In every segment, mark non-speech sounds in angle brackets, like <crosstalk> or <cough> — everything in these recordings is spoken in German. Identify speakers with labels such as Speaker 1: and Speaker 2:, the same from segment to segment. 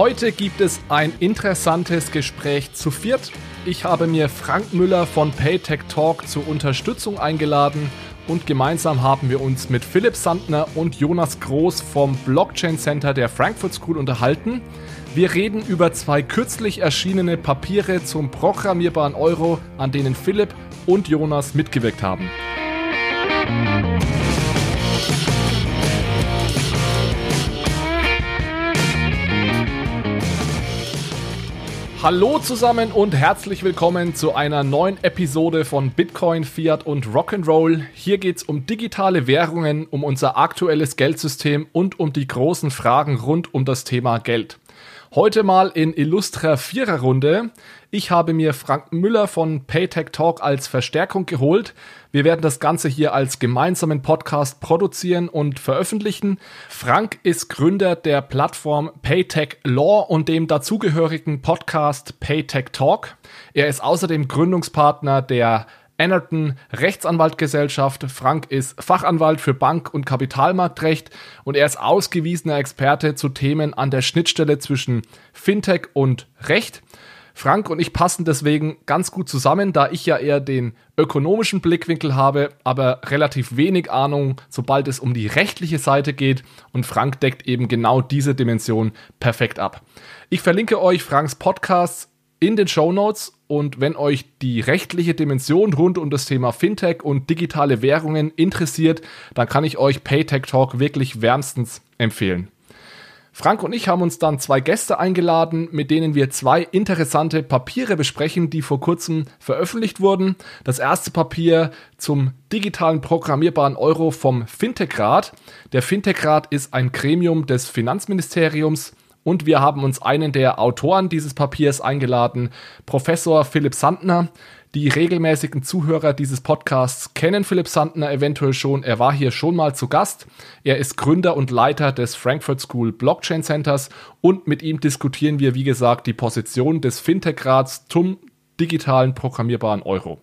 Speaker 1: Heute gibt es ein interessantes Gespräch zu viert. Ich habe mir Frank Müller von Paytech Talk zur Unterstützung eingeladen und gemeinsam haben wir uns mit Philipp Sandner und Jonas Groß vom Blockchain Center der Frankfurt School unterhalten. Wir reden über zwei kürzlich erschienene Papiere zum programmierbaren Euro, an denen Philipp und Jonas mitgewirkt haben. Hallo zusammen und herzlich willkommen zu einer neuen Episode von Bitcoin, Fiat und Rock'n'Roll. Hier geht es um digitale Währungen, um unser aktuelles Geldsystem und um die großen Fragen rund um das Thema Geld. Heute mal in illustrer Viererrunde. Ich habe mir Frank Müller von Paytech Talk als Verstärkung geholt. Wir werden das Ganze hier als gemeinsamen Podcast produzieren und veröffentlichen. Frank ist Gründer der Plattform Paytech Law und dem dazugehörigen Podcast Paytech Talk. Er ist außerdem Gründungspartner der Enerton Rechtsanwaltgesellschaft. Frank ist Fachanwalt für Bank- und Kapitalmarktrecht und er ist ausgewiesener Experte zu Themen an der Schnittstelle zwischen Fintech und Recht. Frank und ich passen deswegen ganz gut zusammen, da ich ja eher den ökonomischen Blickwinkel habe, aber relativ wenig Ahnung, sobald es um die rechtliche Seite geht. Und Frank deckt eben genau diese Dimension perfekt ab. Ich verlinke euch Franks Podcasts in den Show Notes und wenn euch die rechtliche Dimension rund um das Thema Fintech und digitale Währungen interessiert, dann kann ich euch Paytech Talk wirklich wärmstens empfehlen. Frank und ich haben uns dann zwei Gäste eingeladen, mit denen wir zwei interessante Papiere besprechen, die vor kurzem veröffentlicht wurden. Das erste Papier zum digitalen programmierbaren Euro vom Fintech-Rat. Der Fintech-Rat ist ein Gremium des Finanzministeriums und wir haben uns einen der Autoren dieses Papiers eingeladen, Professor Philipp Sandner. Die regelmäßigen Zuhörer dieses Podcasts kennen Philipp Sandner eventuell schon. Er war hier schon mal zu Gast. Er ist Gründer und Leiter des Frankfurt School Blockchain Centers und mit ihm diskutieren wir, wie gesagt, die Position des Fintech-Rats zum digitalen programmierbaren Euro.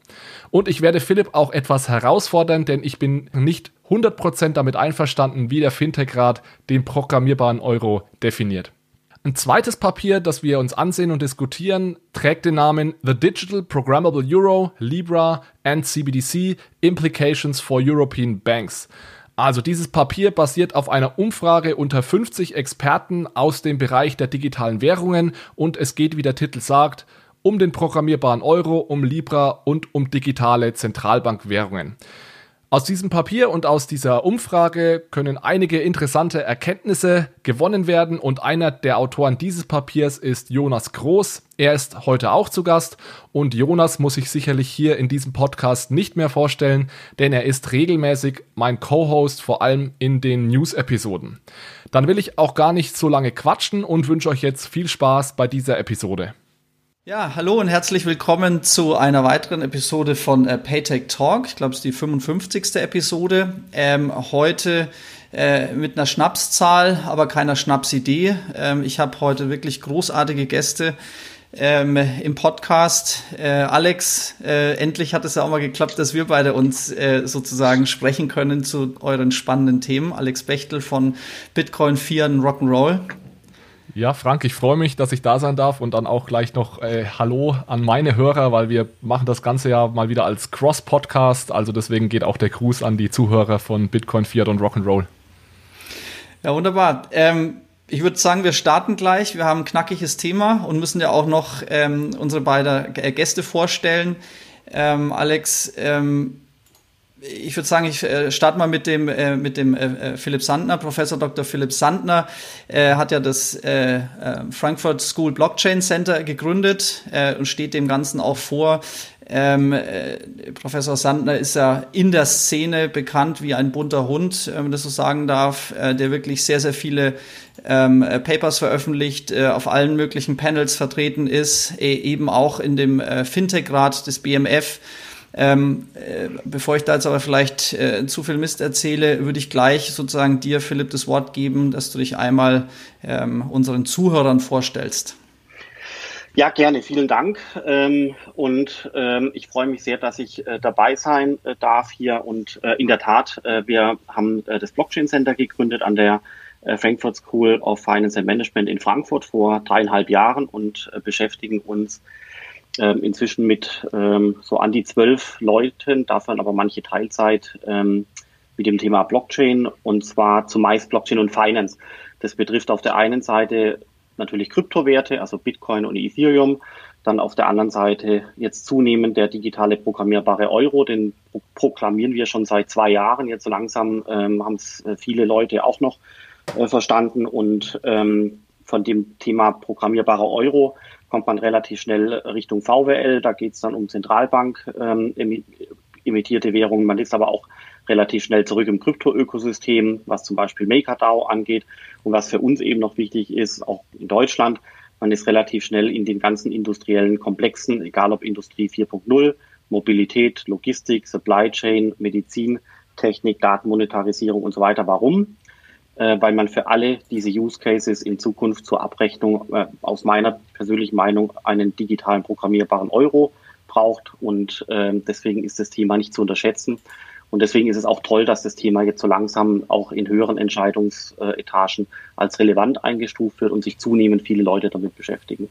Speaker 1: Und ich werde Philipp auch etwas herausfordern, denn ich bin nicht 100% damit einverstanden, wie der Fintech-Rat den programmierbaren Euro definiert. Ein zweites Papier, das wir uns ansehen und diskutieren, trägt den Namen The Digital Programmable Euro, Libra and CBDC Implications for European Banks. Also dieses Papier basiert auf einer Umfrage unter 50 Experten aus dem Bereich der digitalen Währungen und es geht, wie der Titel sagt, um den programmierbaren Euro, um Libra und um digitale Zentralbankwährungen. Aus diesem Papier und aus dieser Umfrage können einige interessante Erkenntnisse gewonnen werden und einer der Autoren dieses Papiers ist Jonas Groß. Er ist heute auch zu Gast und Jonas muss ich sicherlich hier in diesem Podcast nicht mehr vorstellen, denn er ist regelmäßig mein Co-Host, vor allem in den News-Episoden. Dann will ich auch gar nicht so lange quatschen und wünsche euch jetzt viel Spaß bei dieser Episode.
Speaker 2: Ja, hallo und herzlich willkommen zu einer weiteren Episode von äh, Paytech Talk. Ich glaube, es ist die 55. Episode. Ähm, heute äh, mit einer Schnapszahl, aber keiner Schnapsidee. Ähm, ich habe heute wirklich großartige Gäste ähm, im Podcast. Äh, Alex, äh, endlich hat es ja auch mal geklappt, dass wir beide uns äh, sozusagen sprechen können zu euren spannenden Themen. Alex Bechtel von Bitcoin, Fiat und Rock'n'Roll.
Speaker 1: Ja, Frank, ich freue mich, dass ich da sein darf und dann auch gleich noch äh, Hallo an meine Hörer, weil wir machen das Ganze ja mal wieder als Cross-Podcast. Also deswegen geht auch der Gruß an die Zuhörer von Bitcoin, Fiat und Rock'n'Roll.
Speaker 2: Ja, wunderbar. Ähm, ich würde sagen, wir starten gleich. Wir haben ein knackiges Thema und müssen ja auch noch ähm, unsere beiden Gäste vorstellen. Ähm, Alex, ähm, ich würde sagen, ich äh, starte mal mit dem, äh, mit dem äh, äh Philipp Sandner. Professor Dr. Philipp Sandner äh, hat ja das äh, äh, Frankfurt School Blockchain Center gegründet äh, und steht dem Ganzen auch vor. Ähm, äh, Professor Sandner ist ja in der Szene bekannt wie ein bunter Hund, wenn man das so sagen darf, äh, der wirklich sehr, sehr viele ähm, Papers veröffentlicht, äh, auf allen möglichen Panels vertreten ist, äh, eben auch in dem Fintech-Rat des BMF ähm, äh, bevor ich da jetzt aber vielleicht äh, zu viel Mist erzähle, würde ich gleich sozusagen dir, Philipp, das Wort geben, dass du dich einmal ähm, unseren Zuhörern vorstellst.
Speaker 3: Ja, gerne. Vielen Dank. Ähm, und ähm, ich freue mich sehr, dass ich äh, dabei sein äh, darf hier. Und äh, in der Tat, äh, wir haben äh, das Blockchain Center gegründet an der äh, Frankfurt School of Finance and Management in Frankfurt vor dreieinhalb Jahren und äh, beschäftigen uns ähm, inzwischen mit ähm, so an die zwölf Leuten, davon aber manche Teilzeit ähm, mit dem Thema Blockchain und zwar zumeist Blockchain und Finance. Das betrifft auf der einen Seite natürlich Kryptowerte, also Bitcoin und Ethereum. Dann auf der anderen Seite jetzt zunehmend der digitale programmierbare Euro, den proklamieren wir schon seit zwei Jahren. Jetzt so langsam ähm, haben es äh, viele Leute auch noch äh, verstanden und ähm, von dem Thema programmierbarer Euro kommt man relativ schnell Richtung VWL. Da geht es dann um Zentralbank ähm, imitierte Währungen. Man ist aber auch relativ schnell zurück im Krypto-Ökosystem, was zum Beispiel MakerDAO angeht. Und was für uns eben noch wichtig ist, auch in Deutschland, man ist relativ schnell in den ganzen industriellen Komplexen, egal ob Industrie 4.0, Mobilität, Logistik, Supply Chain, Medizin, Technik, Datenmonetarisierung und so weiter. Warum? Äh, weil man für alle diese Use Cases in Zukunft zur Abrechnung äh, aus meiner persönlichen Meinung einen digitalen programmierbaren Euro braucht und äh, deswegen ist das Thema nicht zu unterschätzen. Und deswegen ist es auch toll, dass das Thema jetzt so langsam auch in höheren Entscheidungsetagen als relevant eingestuft wird und sich zunehmend viele Leute damit beschäftigen.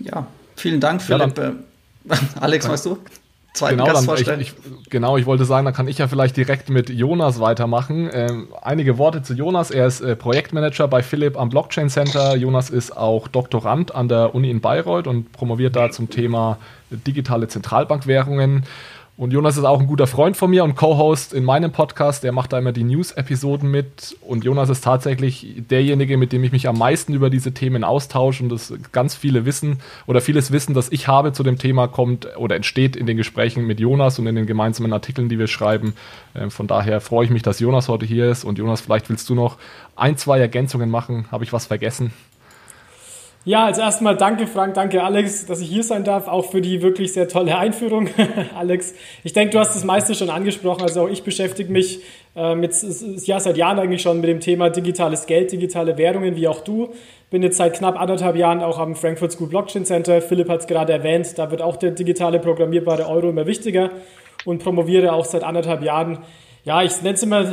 Speaker 2: Ja, vielen Dank, Philipp. Ja, <laughs> Alex, weißt du?
Speaker 1: Zweiten genau, Gast vorstellen. Ich, ich, genau, ich wollte sagen, dann kann ich ja vielleicht direkt mit Jonas weitermachen. Ähm, einige Worte zu Jonas. Er ist äh, Projektmanager bei Philipp am Blockchain Center. Jonas ist auch Doktorand an der Uni in Bayreuth und promoviert da zum Thema digitale Zentralbankwährungen. Und Jonas ist auch ein guter Freund von mir und Co-Host in meinem Podcast. Der macht da immer die News-Episoden mit. Und Jonas ist tatsächlich derjenige, mit dem ich mich am meisten über diese Themen austausche und das ganz viele Wissen oder vieles Wissen, das ich habe zu dem Thema, kommt oder entsteht in den Gesprächen mit Jonas und in den gemeinsamen Artikeln, die wir schreiben. Ähm, von daher freue ich mich, dass Jonas heute hier ist. Und Jonas, vielleicht willst du noch ein, zwei Ergänzungen machen. Habe ich was vergessen?
Speaker 4: Ja, als erstmal danke Frank, danke Alex, dass ich hier sein darf, auch für die wirklich sehr tolle Einführung, <laughs> Alex. Ich denke, du hast das meiste schon angesprochen, also auch ich beschäftige mich ähm, jetzt ja seit Jahren eigentlich schon mit dem Thema digitales Geld, digitale Währungen, wie auch du. Bin jetzt seit knapp anderthalb Jahren auch am Frankfurt School Blockchain Center. Philipp hat es gerade erwähnt, da wird auch der digitale programmierbare Euro immer wichtiger und promoviere auch seit anderthalb Jahren ja, ich nenne es immer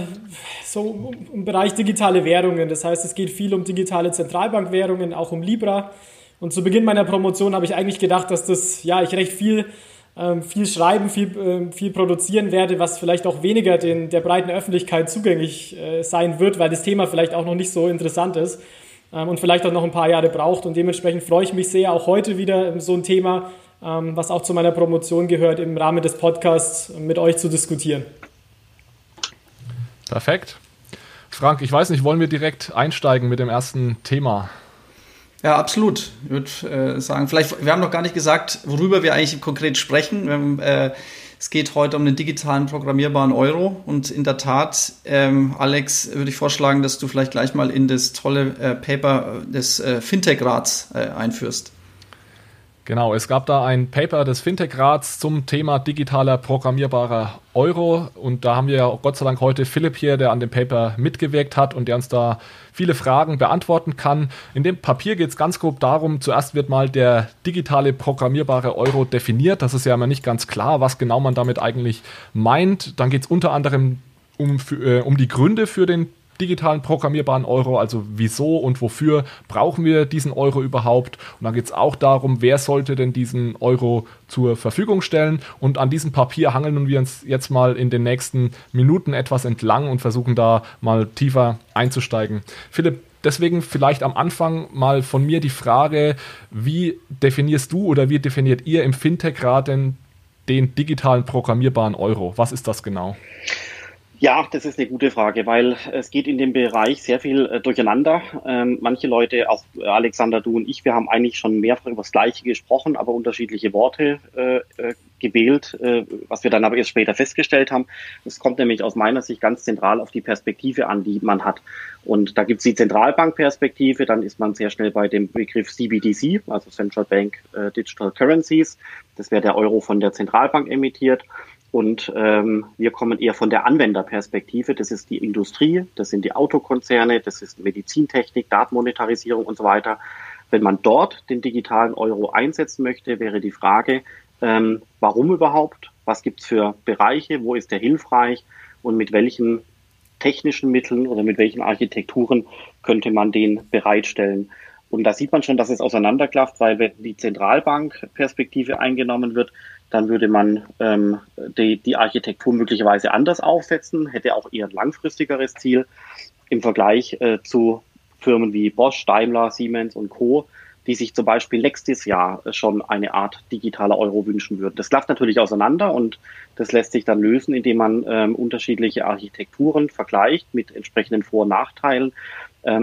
Speaker 4: so im Bereich digitale Währungen. Das heißt, es geht viel um digitale Zentralbankwährungen, auch um Libra. Und zu Beginn meiner Promotion habe ich eigentlich gedacht, dass das, ja, ich recht viel, ähm, viel schreiben, viel, äh, viel produzieren werde, was vielleicht auch weniger den, der breiten Öffentlichkeit zugänglich äh, sein wird, weil das Thema vielleicht auch noch nicht so interessant ist ähm, und vielleicht auch noch ein paar Jahre braucht. Und dementsprechend freue ich mich sehr, auch heute wieder so ein Thema, ähm, was auch zu meiner Promotion gehört, im Rahmen des Podcasts mit euch zu diskutieren.
Speaker 1: Perfekt. Frank, ich weiß nicht, wollen wir direkt einsteigen mit dem ersten Thema?
Speaker 2: Ja, absolut. Ich würde äh, sagen, vielleicht, wir haben noch gar nicht gesagt, worüber wir eigentlich konkret sprechen. Haben, äh, es geht heute um den digitalen programmierbaren Euro und in der Tat, ähm, Alex, würde ich vorschlagen, dass du vielleicht gleich mal in das tolle äh, Paper des äh, Fintech-Rats äh, einführst.
Speaker 1: Genau, es gab da ein Paper des Fintech-Rats zum Thema digitaler programmierbarer Euro und da haben wir ja Gott sei Dank heute Philipp hier, der an dem Paper mitgewirkt hat und der uns da viele Fragen beantworten kann. In dem Papier geht es ganz grob darum, zuerst wird mal der digitale programmierbare Euro definiert. Das ist ja immer nicht ganz klar, was genau man damit eigentlich meint. Dann geht es unter anderem um, äh, um die Gründe für den digitalen programmierbaren Euro, also wieso und wofür brauchen wir diesen Euro überhaupt. Und dann geht es auch darum, wer sollte denn diesen Euro zur Verfügung stellen. Und an diesem Papier hangeln wir uns jetzt mal in den nächsten Minuten etwas entlang und versuchen da mal tiefer einzusteigen. Philipp, deswegen vielleicht am Anfang mal von mir die Frage, wie definierst du oder wie definiert ihr im Fintech-Rat denn den digitalen programmierbaren Euro? Was ist das genau?
Speaker 3: Ja, das ist eine gute Frage, weil es geht in dem Bereich sehr viel äh, durcheinander. Ähm, manche Leute, auch Alexander, du und ich, wir haben eigentlich schon mehrfach über das Gleiche gesprochen, aber unterschiedliche Worte äh, äh gewählt, äh, was wir dann aber erst später festgestellt haben. Es kommt nämlich aus meiner Sicht ganz zentral auf die Perspektive an, die man hat. Und da gibt es die Zentralbankperspektive, dann ist man sehr schnell bei dem Begriff CBDC, also Central Bank äh, Digital Currencies. Das wäre der Euro von der Zentralbank emittiert. Und ähm, wir kommen eher von der Anwenderperspektive. Das ist die Industrie, das sind die Autokonzerne, das ist Medizintechnik, Datenmonetarisierung und so weiter. Wenn man dort den digitalen Euro einsetzen möchte, wäre die Frage, ähm, warum überhaupt? Was gibt's für Bereiche? Wo ist der hilfreich? Und mit welchen technischen Mitteln oder mit welchen Architekturen könnte man den bereitstellen. Und da sieht man schon, dass es auseinanderklafft, weil wenn die Zentralbankperspektive eingenommen wird, dann würde man ähm, die, die Architektur möglicherweise anders aufsetzen, hätte auch eher ein langfristigeres Ziel im Vergleich äh, zu Firmen wie Bosch, Daimler, Siemens und Co., die sich zum Beispiel nächstes Jahr schon eine Art digitaler Euro wünschen würden. Das klafft natürlich auseinander und das lässt sich dann lösen, indem man ähm, unterschiedliche Architekturen vergleicht mit entsprechenden Vor- und Nachteilen,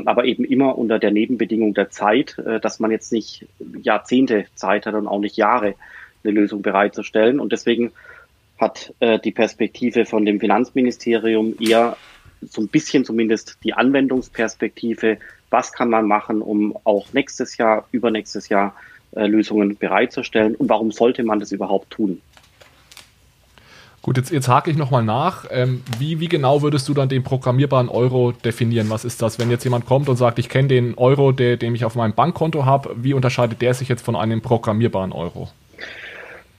Speaker 3: aber eben immer unter der Nebenbedingung der Zeit, äh, dass man jetzt nicht Jahrzehnte Zeit hat und auch nicht Jahre eine Lösung bereitzustellen. Und deswegen hat äh, die Perspektive von dem Finanzministerium eher so ein bisschen zumindest die Anwendungsperspektive was kann man machen, um auch nächstes Jahr, übernächstes Jahr äh, Lösungen bereitzustellen und warum sollte man das überhaupt tun?
Speaker 1: Gut, jetzt, jetzt hake ich nochmal nach. Ähm, wie, wie genau würdest du dann den programmierbaren Euro definieren? Was ist das, wenn jetzt jemand kommt und sagt, ich kenne den Euro, der, den ich auf meinem Bankkonto habe, wie unterscheidet der sich jetzt von einem programmierbaren Euro?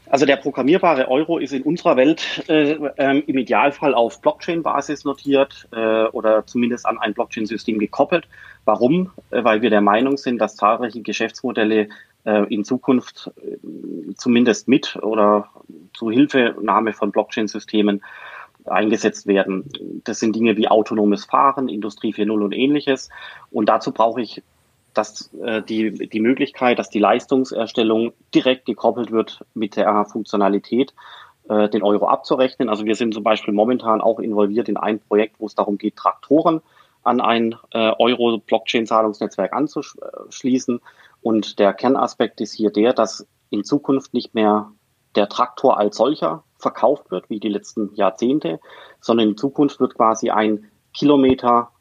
Speaker 3: Also der programmierbare Euro ist in unserer Welt äh, ähm, im Idealfall auf Blockchain-Basis notiert äh, oder zumindest an ein Blockchain-System gekoppelt. Warum? Äh, weil wir der Meinung sind, dass zahlreiche Geschäftsmodelle in Zukunft äh, zumindest mit oder zu Hilfenahme von Blockchain-Systemen eingesetzt werden. Das sind Dinge wie autonomes Fahren, Industrie 4.0 und ähnliches. Und dazu brauche ich dass äh, die, die Möglichkeit, dass die Leistungserstellung direkt gekoppelt wird mit der Funktionalität, äh, den Euro abzurechnen. Also wir sind zum Beispiel momentan auch involviert in ein Projekt, wo es darum geht, Traktoren an ein äh, Euro-Blockchain-Zahlungsnetzwerk anzuschließen. Und der Kernaspekt ist hier der, dass in Zukunft nicht mehr der Traktor als solcher verkauft wird, wie die letzten Jahrzehnte, sondern in Zukunft wird quasi ein Kilometer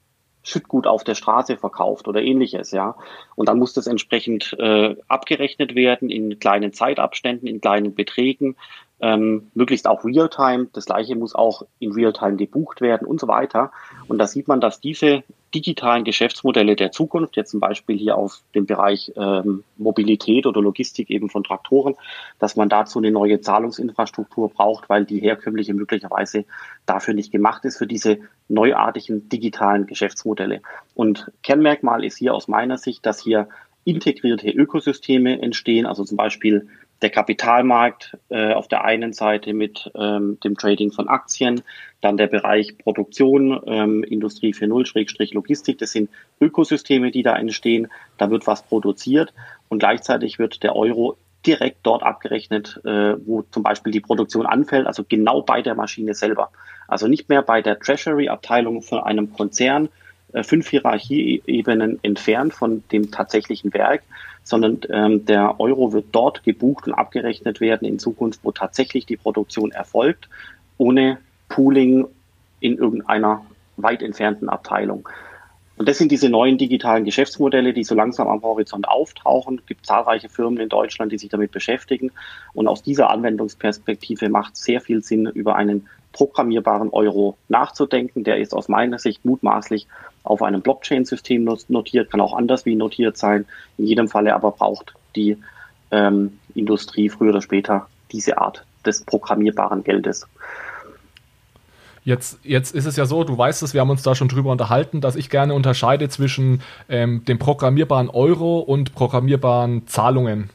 Speaker 3: Schüttgut auf der Straße verkauft oder ähnliches, ja. Und dann muss das entsprechend äh, abgerechnet werden in kleinen Zeitabständen, in kleinen Beträgen, ähm, möglichst auch Realtime. Das gleiche muss auch in Realtime gebucht werden und so weiter. Und da sieht man, dass diese digitalen Geschäftsmodelle der Zukunft, jetzt zum Beispiel hier auf den Bereich ähm, Mobilität oder Logistik eben von Traktoren, dass man dazu eine neue Zahlungsinfrastruktur braucht, weil die herkömmliche möglicherweise dafür nicht gemacht ist, für diese neuartigen digitalen Geschäftsmodelle. Und Kernmerkmal ist hier aus meiner Sicht, dass hier integrierte Ökosysteme entstehen, also zum Beispiel der Kapitalmarkt äh, auf der einen Seite mit ähm, dem Trading von Aktien, dann der Bereich Produktion, ähm, Industrie 4.0, Logistik, das sind Ökosysteme, die da entstehen, da wird was produziert und gleichzeitig wird der Euro direkt dort abgerechnet, äh, wo zum Beispiel die Produktion anfällt, also genau bei der Maschine selber. Also nicht mehr bei der Treasury-Abteilung von einem Konzern, fünf Hierarchieebenen entfernt von dem tatsächlichen Werk, sondern ähm, der Euro wird dort gebucht und abgerechnet werden in Zukunft, wo tatsächlich die Produktion erfolgt, ohne Pooling in irgendeiner weit entfernten Abteilung. Und das sind diese neuen digitalen Geschäftsmodelle, die so langsam am Horizont auftauchen. Es gibt zahlreiche Firmen in Deutschland, die sich damit beschäftigen. Und aus dieser Anwendungsperspektive macht sehr viel Sinn, über einen programmierbaren Euro nachzudenken. Der ist aus meiner Sicht mutmaßlich auf einem Blockchain-System notiert, kann auch anders wie notiert sein. In jedem Falle aber braucht die ähm, Industrie früher oder später diese Art des programmierbaren Geldes.
Speaker 1: Jetzt, jetzt ist es ja so, du weißt es, wir haben uns da schon drüber unterhalten, dass ich gerne unterscheide zwischen ähm, dem programmierbaren Euro und programmierbaren Zahlungen.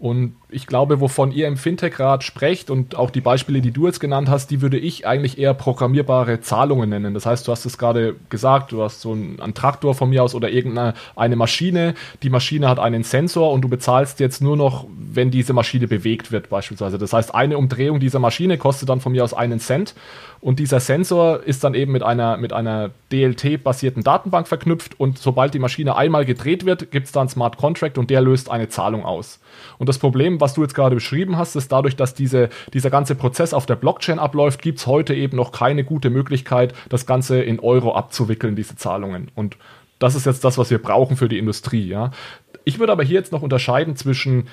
Speaker 1: Und ich glaube, wovon ihr im Fintech-Rat sprecht und auch die Beispiele, die du jetzt genannt hast, die würde ich eigentlich eher programmierbare Zahlungen nennen. Das heißt, du hast es gerade gesagt, du hast so einen, Traktor von mir aus oder irgendeine eine Maschine. Die Maschine hat einen Sensor und du bezahlst jetzt nur noch, wenn diese Maschine bewegt wird beispielsweise. Das heißt, eine Umdrehung dieser Maschine kostet dann von mir aus einen Cent und dieser Sensor ist dann eben mit einer, mit einer DLT-basierten Datenbank verknüpft und sobald die Maschine einmal gedreht wird, gibt es dann Smart Contract und der löst eine Zahlung aus. Und das Problem, was du jetzt gerade beschrieben hast, ist dadurch, dass diese, dieser ganze Prozess auf der Blockchain abläuft, gibt es heute eben noch keine gute Möglichkeit, das Ganze in Euro abzuwickeln, diese Zahlungen. Und das ist jetzt das, was wir brauchen für die Industrie. Ja. Ich würde aber hier jetzt noch unterscheiden zwischen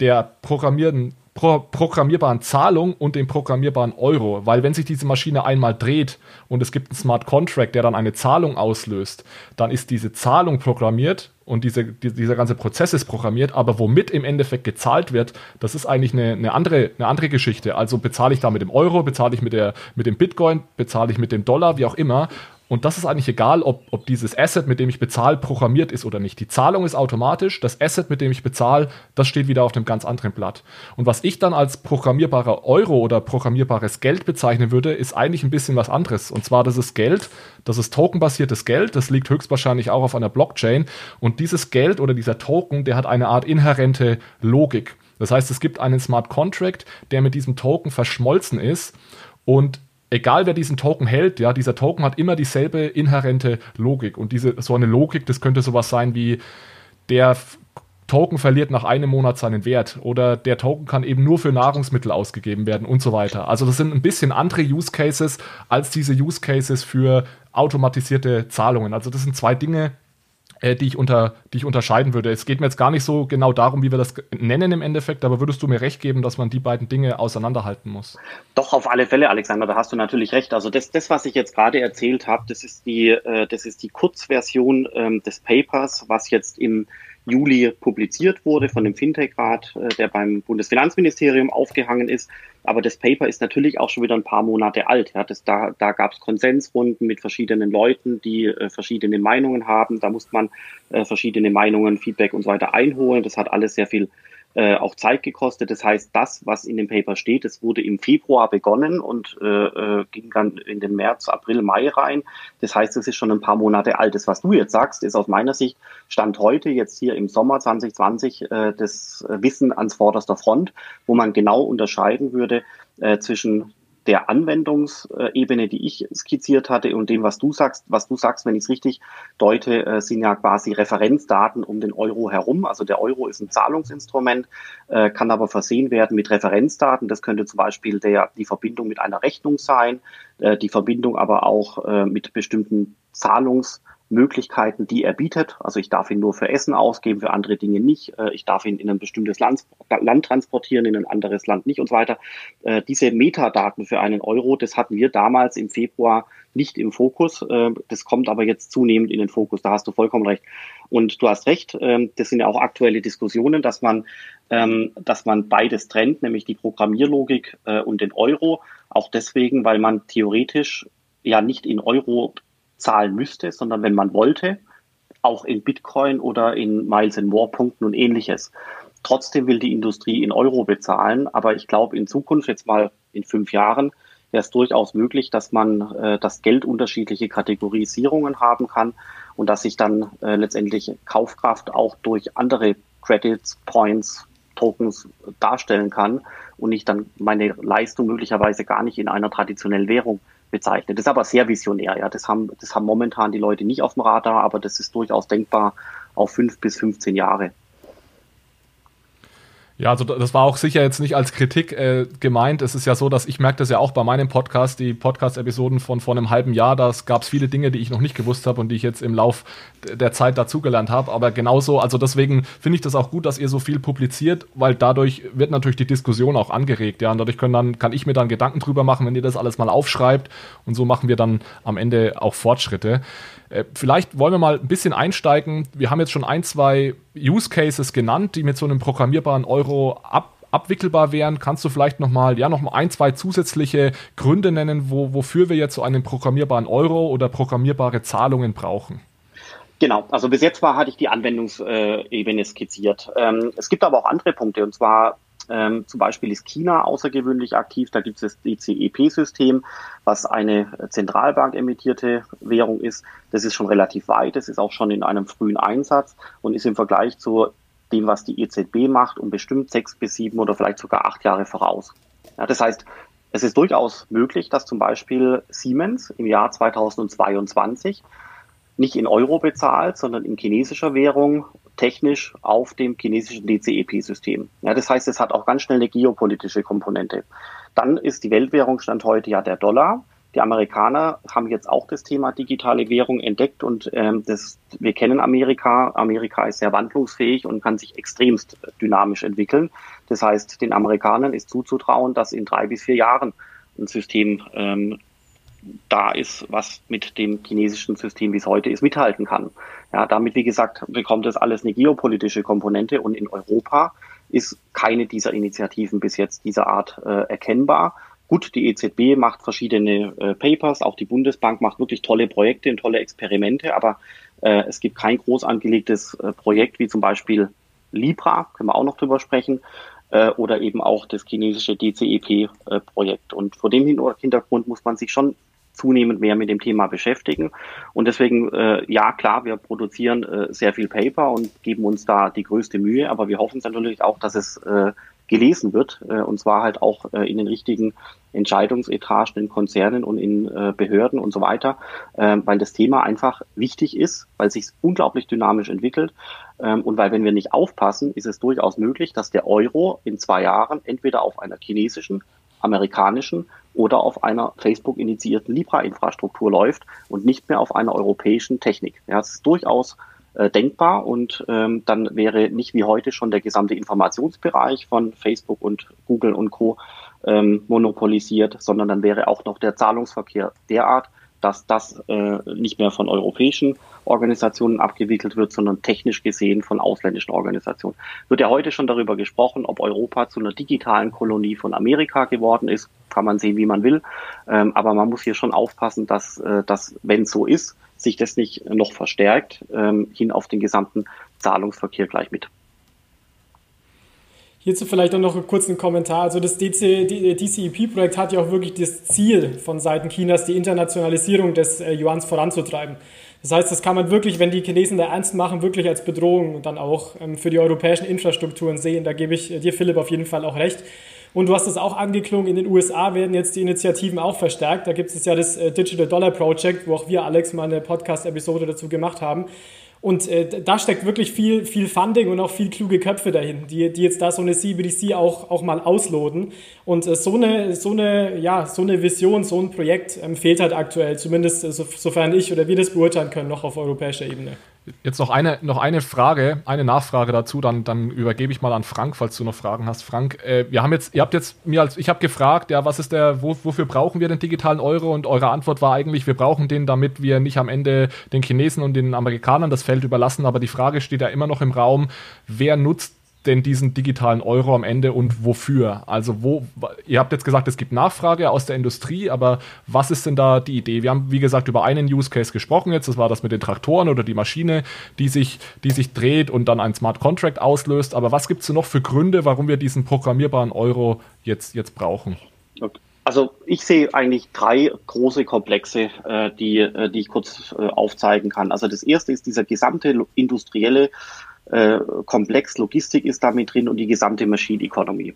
Speaker 1: der programmierten pro programmierbaren Zahlung und dem programmierbaren Euro. Weil wenn sich diese Maschine einmal dreht und es gibt einen Smart Contract, der dann eine Zahlung auslöst, dann ist diese Zahlung programmiert und diese, die, dieser ganze Prozess ist programmiert, aber womit im Endeffekt gezahlt wird, das ist eigentlich eine, eine, andere, eine andere Geschichte. Also bezahle ich da mit dem Euro, bezahle ich mit, der, mit dem Bitcoin, bezahle ich mit dem Dollar, wie auch immer. Und das ist eigentlich egal, ob, ob dieses Asset, mit dem ich bezahle, programmiert ist oder nicht. Die Zahlung ist automatisch, das Asset, mit dem ich bezahle, das steht wieder auf einem ganz anderen Blatt. Und was ich dann als programmierbarer Euro oder programmierbares Geld bezeichnen würde, ist eigentlich ein bisschen was anderes. Und zwar das ist Geld, das ist tokenbasiertes Geld, das liegt höchstwahrscheinlich auch auf einer Blockchain. Und dieses Geld oder dieser Token, der hat eine Art inhärente Logik. Das heißt, es gibt einen Smart Contract, der mit diesem Token verschmolzen ist und egal wer diesen Token hält, ja, dieser Token hat immer dieselbe inhärente Logik. Und diese, so eine Logik, das könnte sowas sein wie, der Token verliert nach einem Monat seinen Wert oder der Token kann eben nur für Nahrungsmittel ausgegeben werden und so weiter. Also das sind ein bisschen andere Use Cases als diese Use Cases für automatisierte Zahlungen. Also das sind zwei Dinge, äh, die, ich unter, die ich unterscheiden würde. Es geht mir jetzt gar nicht so genau darum, wie wir das nennen im Endeffekt, aber würdest du mir recht geben, dass man die beiden Dinge auseinanderhalten muss?
Speaker 3: Doch, auf alle Fälle, Alexander, da hast du natürlich recht. Also das, das was ich jetzt gerade erzählt habe, das ist die, äh, das ist die Kurzversion ähm, des Papers, was jetzt im Juli publiziert wurde von dem Fintech-Rat, äh, der beim Bundesfinanzministerium aufgehangen ist. Aber das Paper ist natürlich auch schon wieder ein paar Monate alt. Ja, das, da da gab es Konsensrunden mit verschiedenen Leuten, die äh, verschiedene Meinungen haben. Da musste man äh, verschiedene Meinungen, Feedback und so weiter einholen. Das hat alles sehr viel äh, auch Zeit gekostet. Das heißt, das, was in dem Paper steht, es wurde im Februar begonnen und äh, äh, ging dann in den März, April, Mai rein. Das heißt, es ist schon ein paar Monate alt. Das, was du jetzt sagst, ist aus meiner Sicht Stand heute, jetzt hier im Sommer 2020, äh, das Wissen ans vorderster Front, wo man genau unterscheiden würde äh, zwischen der Anwendungsebene, die ich skizziert hatte und dem, was du sagst, was du sagst, wenn ich es richtig deute, äh, sind ja quasi Referenzdaten um den Euro herum. Also der Euro ist ein Zahlungsinstrument, äh, kann aber versehen werden mit Referenzdaten. Das könnte zum Beispiel der, die Verbindung mit einer Rechnung sein, äh, die Verbindung aber auch mit bestimmten Zahlungs Möglichkeiten, die er bietet. Also ich darf ihn nur für Essen ausgeben, für andere Dinge nicht. Äh, ich darf ihn in ein bestimmtes Land, Land transportieren, in ein anderes Land nicht und so weiter. Äh, diese Metadaten für einen Euro, das hatten wir damals im Februar nicht im Fokus. Äh, das kommt aber jetzt zunehmend in den Fokus. Da hast du vollkommen recht. Und du hast recht, ähm, das sind ja auch aktuelle Diskussionen, dass man, ähm, dass man beides trennt, nämlich die Programmierlogik und den Euro. Auch deswegen, weil man theoretisch ja nicht in Euro zahlen müsste, sondern wenn man wollte, auch in Bitcoin oder in Miles and More Punkten und ähnliches. Trotzdem will die Industrie in Euro bezahlen, aber ich glaube in Zukunft, jetzt mal in fünf Jahren, wäre es durchaus möglich, dass man äh, das Geld unterschiedliche Kategorisierungen haben kann und dass sich dann äh, letztendlich Kaufkraft auch durch andere Credits, Points, Tokens darstellen kann und ich dann meine Leistung möglicherweise gar nicht in einer traditionellen Währung bezeichnet. Das ist aber sehr visionär, ja. Das haben, das haben momentan die Leute nicht auf dem Radar, aber das ist durchaus denkbar auf fünf bis 15 Jahre.
Speaker 1: Ja, also das war auch sicher jetzt nicht als Kritik äh, gemeint. Es ist ja so, dass ich merke das ja auch bei meinem Podcast, die Podcast-Episoden von vor einem halben Jahr, da gab es viele Dinge, die ich noch nicht gewusst habe und die ich jetzt im Lauf der Zeit dazugelernt habe. Aber genauso, also deswegen finde ich das auch gut, dass ihr so viel publiziert, weil dadurch wird natürlich die Diskussion auch angeregt. Ja, und dadurch können dann, kann ich mir dann Gedanken drüber machen, wenn ihr das alles mal aufschreibt. Und so machen wir dann am Ende auch Fortschritte. Äh, vielleicht wollen wir mal ein bisschen einsteigen. Wir haben jetzt schon ein, zwei Use Cases genannt, die mit so einem programmierbaren Euro ab abwickelbar wären. Kannst du vielleicht nochmal ja, noch ein, zwei zusätzliche Gründe nennen, wo, wofür wir jetzt so einen programmierbaren Euro oder programmierbare Zahlungen brauchen?
Speaker 3: Genau, also bis jetzt war, hatte ich die Anwendungsebene skizziert. Ähm, es gibt aber auch andere Punkte und zwar ähm, zum Beispiel ist China außergewöhnlich aktiv. Da gibt es das DCEP-System, was eine Zentralbank emittierte Währung ist. Das ist schon relativ weit. Das ist auch schon in einem frühen Einsatz und ist im Vergleich zu dem, was die EZB macht, um bestimmt sechs bis sieben oder vielleicht sogar acht Jahre voraus. Ja, das heißt, es ist durchaus möglich, dass zum Beispiel Siemens im Jahr 2022 nicht in Euro bezahlt, sondern in chinesischer Währung technisch auf dem chinesischen DCEP-System. Ja, das heißt, es hat auch ganz schnell eine geopolitische Komponente. Dann ist die Weltwährung Stand heute ja der Dollar. Die Amerikaner haben jetzt auch das Thema digitale Währung entdeckt und ähm, das, wir kennen Amerika. Amerika ist sehr wandlungsfähig und kann sich extremst dynamisch entwickeln. Das heißt, den Amerikanern ist zuzutrauen, dass in drei bis vier Jahren ein System ähm, da ist, was mit dem chinesischen System, wie es heute ist, mithalten kann. Ja, damit, wie gesagt, bekommt das alles eine geopolitische Komponente und in Europa ist keine dieser Initiativen bis jetzt dieser Art äh, erkennbar. Gut, die EZB macht verschiedene äh, Papers, auch die Bundesbank macht wirklich tolle Projekte und tolle Experimente, aber äh, es gibt kein groß angelegtes äh, Projekt wie zum Beispiel Libra, können wir auch noch drüber sprechen, äh, oder eben auch das chinesische DCEP-Projekt. und vor dem Hintergrund muss man sich schon zunehmend mehr mit dem Thema beschäftigen. Und deswegen, äh, ja klar, wir produzieren äh, sehr viel Paper und geben uns da die größte Mühe, aber wir hoffen natürlich auch, dass es äh, gelesen wird, äh, und zwar halt auch äh, in den richtigen Entscheidungsetagen in Konzernen und in äh, Behörden und so weiter, äh, weil das Thema einfach wichtig ist, weil es sich unglaublich dynamisch entwickelt. Ähm, und weil wenn wir nicht aufpassen, ist es durchaus möglich, dass der Euro in zwei Jahren entweder auf einer chinesischen, amerikanischen oder auf einer Facebook-initiierten Libra-Infrastruktur läuft und nicht mehr auf einer europäischen Technik. Ja, es ist durchaus äh, denkbar und ähm, dann wäre nicht wie heute schon der gesamte Informationsbereich von Facebook und Google und Co. Ähm, monopolisiert, sondern dann wäre auch noch der Zahlungsverkehr derart, dass das äh, nicht mehr von europäischen Organisationen abgewickelt wird, sondern technisch gesehen von ausländischen Organisationen. Wird ja heute schon darüber gesprochen, ob Europa zu einer digitalen Kolonie von Amerika geworden ist. Kann man sehen, wie man will. Ähm, aber man muss hier schon aufpassen, dass, äh, dass wenn so ist, sich das nicht noch verstärkt, ähm, hin auf den gesamten Zahlungsverkehr gleich mit.
Speaker 4: Hierzu vielleicht auch noch einen kurzen Kommentar. Also das DCEP-Projekt hat ja auch wirklich das Ziel von Seiten Chinas, die Internationalisierung des äh, Yuans voranzutreiben. Das heißt, das kann man wirklich, wenn die Chinesen da ernst machen, wirklich als Bedrohung dann auch ähm, für die europäischen Infrastrukturen sehen. Da gebe ich dir, Philipp, auf jeden Fall auch recht. Und du hast es auch angeklungen, in den USA werden jetzt die Initiativen auch verstärkt. Da gibt es ja das äh, Digital Dollar Project, wo auch wir, Alex, mal eine Podcast-Episode dazu gemacht haben. Und äh, da steckt wirklich viel, viel Funding und auch viel kluge Köpfe dahin, die, die jetzt da so eine CBDC auch, auch mal ausloten. Und äh, so, eine, so, eine, ja, so eine Vision, so ein Projekt ähm, fehlt halt aktuell, zumindest äh, so, sofern ich oder wir das beurteilen können, noch auf europäischer Ebene.
Speaker 1: Jetzt noch eine, noch eine Frage, eine Nachfrage dazu, dann, dann übergebe ich mal an Frank, falls du noch Fragen hast. Frank, äh, wir haben jetzt, ihr habt jetzt mir als, ich habe gefragt, ja, was ist der, wo, wofür brauchen wir den digitalen Euro? Und eure Antwort war eigentlich, wir brauchen den, damit wir nicht am Ende den Chinesen und den Amerikanern das Feld überlassen. Aber die Frage steht ja immer noch im Raum, wer nutzt denn diesen digitalen Euro am Ende und wofür? Also wo, ihr habt jetzt gesagt, es gibt Nachfrage aus der Industrie, aber was ist denn da die Idee? Wir haben, wie gesagt, über einen Use Case gesprochen jetzt, das war das mit den Traktoren oder die Maschine, die sich, die sich dreht und dann ein Smart Contract auslöst, aber was gibt es noch für Gründe, warum wir diesen programmierbaren Euro jetzt, jetzt brauchen?
Speaker 3: Also ich sehe eigentlich drei große Komplexe, äh, die, äh, die ich kurz äh, aufzeigen kann. Also das erste ist dieser gesamte industrielle äh, Komplex Logistik ist damit drin und die gesamte Machine Economy.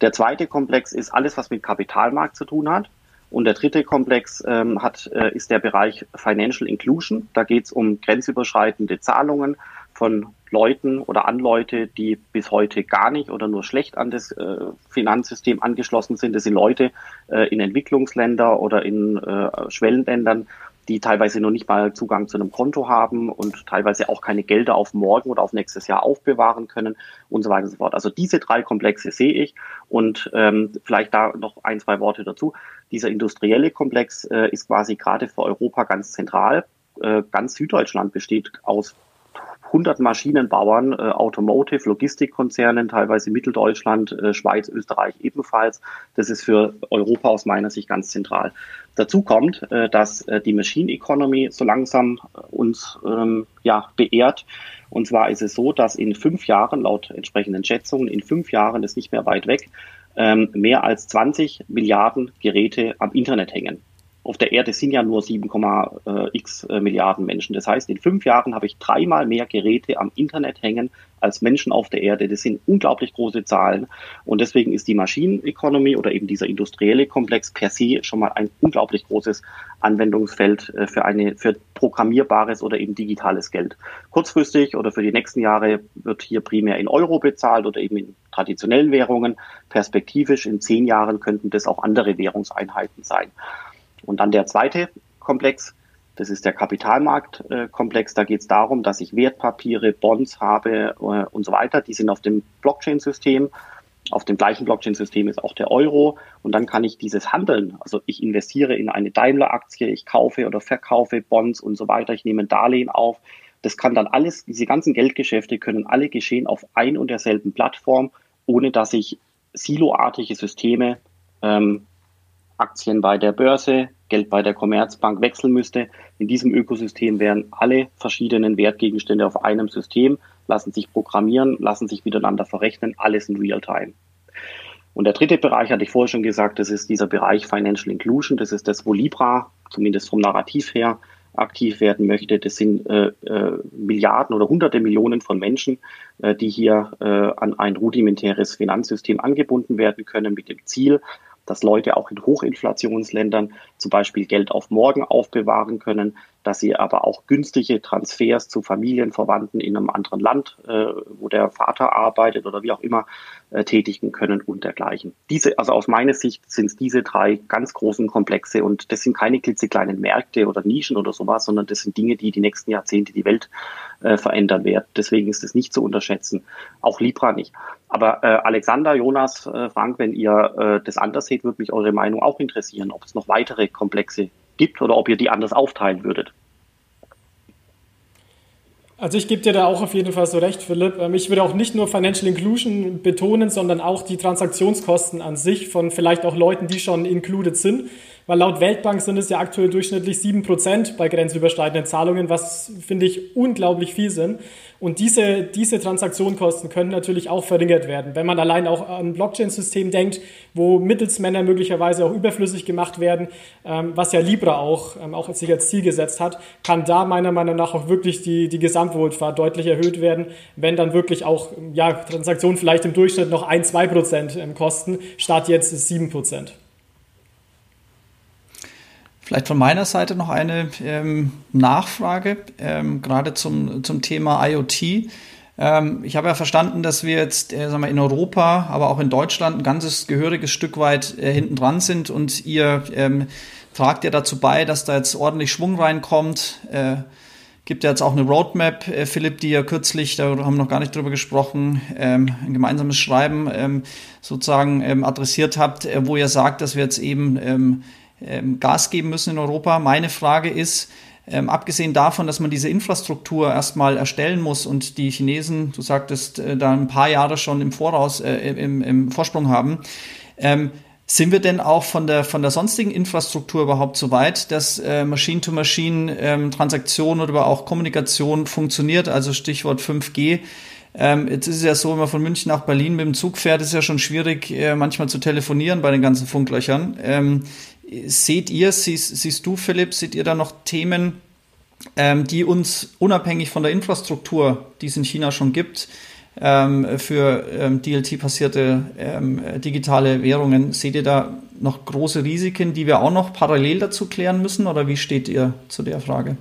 Speaker 3: Der zweite Komplex ist alles, was mit Kapitalmarkt zu tun hat. Und der dritte Komplex ähm, hat, äh, ist der Bereich Financial Inclusion. Da geht es um grenzüberschreitende Zahlungen von Leuten oder an Leute, die bis heute gar nicht oder nur schlecht an das äh, Finanzsystem angeschlossen sind. Das sind Leute äh, in Entwicklungsländern oder in äh, Schwellenländern, die teilweise noch nicht mal Zugang zu einem Konto haben und teilweise auch keine Gelder auf morgen oder auf nächstes Jahr aufbewahren können und so weiter und so fort. Also diese drei Komplexe sehe ich und ähm, vielleicht da noch ein, zwei Worte dazu. Dieser industrielle Komplex äh, ist quasi gerade für Europa ganz zentral. Äh, ganz Süddeutschland besteht aus 100 Maschinenbauern, äh, Automotive, Logistikkonzernen, teilweise Mitteldeutschland, äh, Schweiz, Österreich ebenfalls. Das ist für Europa aus meiner Sicht ganz zentral. Dazu kommt, äh, dass äh, die Machine Economy so langsam äh, uns ähm, ja, beehrt. Und zwar ist es so, dass in fünf Jahren, laut entsprechenden Schätzungen, in fünf Jahren ist nicht mehr weit weg, ähm, mehr als 20 Milliarden Geräte am Internet hängen auf der Erde sind ja nur 7,x äh, Milliarden Menschen. Das heißt, in fünf Jahren habe ich dreimal mehr Geräte am Internet hängen als Menschen auf der Erde. Das sind unglaublich große Zahlen. Und deswegen ist die Maschineneconomy oder eben dieser industrielle Komplex per se schon mal ein unglaublich großes Anwendungsfeld äh, für eine, für programmierbares oder eben digitales Geld. Kurzfristig oder für die nächsten Jahre wird hier primär in Euro bezahlt oder eben in traditionellen Währungen. Perspektivisch in zehn Jahren könnten das auch andere Währungseinheiten sein. Und dann der zweite Komplex, das ist der Kapitalmarktkomplex. Da geht es darum, dass ich Wertpapiere, Bonds habe äh, und so weiter. Die sind auf dem Blockchain-System. Auf dem gleichen Blockchain-System ist auch der Euro und dann kann ich dieses Handeln, also ich investiere in eine Daimler-Aktie, ich kaufe oder verkaufe Bonds und so weiter, ich nehme ein Darlehen auf. Das kann dann alles, diese ganzen Geldgeschäfte können alle geschehen auf ein und derselben Plattform, ohne dass ich siloartige Systeme, ähm, Aktien bei der Börse, Geld bei der Commerzbank wechseln müsste. In diesem Ökosystem wären alle verschiedenen Wertgegenstände auf einem System lassen sich programmieren, lassen sich miteinander verrechnen, alles in Real-Time. Und der dritte Bereich hatte ich vorher schon gesagt, das ist dieser Bereich Financial Inclusion. Das ist das, wo Libra, zumindest vom Narrativ her, aktiv werden möchte. Das sind äh, äh, Milliarden oder hunderte Millionen von Menschen, äh, die hier äh, an ein rudimentäres Finanzsystem angebunden werden können mit dem Ziel, dass Leute auch in Hochinflationsländern zum Beispiel Geld auf morgen aufbewahren können, dass sie aber auch günstige Transfers zu Familienverwandten in einem anderen Land, äh, wo der Vater arbeitet oder wie auch immer, äh, tätigen können und dergleichen. Diese, also aus meiner Sicht sind es diese drei ganz großen Komplexe und das sind keine klitzekleinen Märkte oder Nischen oder sowas, sondern das sind Dinge, die die nächsten Jahrzehnte die Welt äh, verändern werden. Deswegen ist es nicht zu unterschätzen. Auch Libra nicht. Aber äh, Alexander, Jonas, äh, Frank, wenn ihr äh, das anders seht, würde mich eure Meinung auch interessieren, ob es noch weitere Komplexe gibt oder ob ihr die anders aufteilen würdet.
Speaker 4: Also ich gebe dir da auch auf jeden Fall so recht, Philipp. Ähm, ich würde auch nicht nur Financial Inclusion betonen, sondern auch die Transaktionskosten an sich von vielleicht auch Leuten, die schon included sind. Weil laut Weltbank sind es ja aktuell durchschnittlich 7% bei grenzüberschreitenden Zahlungen, was finde ich unglaublich viel sind. Und diese, diese Transaktionskosten können natürlich auch verringert werden. Wenn man allein auch an ein Blockchain-System denkt, wo Mittelsmänner möglicherweise auch überflüssig gemacht werden, ähm, was ja Libra auch, ähm, auch sich als Ziel gesetzt hat, kann da meiner Meinung nach auch wirklich die, die Gesamtwohlfahrt deutlich erhöht werden, wenn dann wirklich auch ja, Transaktionen vielleicht im Durchschnitt noch 1, 2 Prozent ähm, kosten, statt jetzt 7 Prozent.
Speaker 2: Vielleicht von meiner Seite noch eine ähm, Nachfrage, ähm, gerade zum, zum Thema IoT. Ähm, ich habe ja verstanden, dass wir jetzt äh, sagen wir, in Europa, aber auch in Deutschland ein ganzes gehöriges Stück weit äh, hinten dran sind und ihr ähm, tragt ja dazu bei, dass da jetzt ordentlich Schwung reinkommt. Äh, gibt ja jetzt auch eine Roadmap, äh, Philipp, die ja kürzlich, da haben wir noch gar nicht drüber gesprochen, ähm, ein gemeinsames Schreiben ähm, sozusagen ähm, adressiert habt, äh, wo ihr sagt, dass wir jetzt eben ähm, Gas geben müssen in Europa. Meine Frage ist, ähm, abgesehen davon, dass man diese Infrastruktur erstmal erstellen muss und die Chinesen, du sagtest, äh, da ein paar Jahre schon im Voraus, äh, im, im, Vorsprung haben, ähm, sind wir denn auch von der, von der sonstigen Infrastruktur überhaupt so weit, dass äh, Machine-to-Machine-Transaktion ähm, oder auch Kommunikation funktioniert? Also Stichwort 5G. Ähm, jetzt ist es ja so, wenn man von München nach Berlin mit dem Zug fährt, ist ja schon schwierig, äh, manchmal zu telefonieren bei den ganzen Funklöchern. Seht ihr, siehst, siehst du, Philipp, seht ihr da noch Themen, ähm, die uns unabhängig von der Infrastruktur, die es in China schon gibt, ähm, für ähm, DLT-passierte ähm, digitale Währungen, seht ihr da noch große Risiken, die wir auch noch parallel dazu klären müssen? Oder wie steht ihr zu der Frage?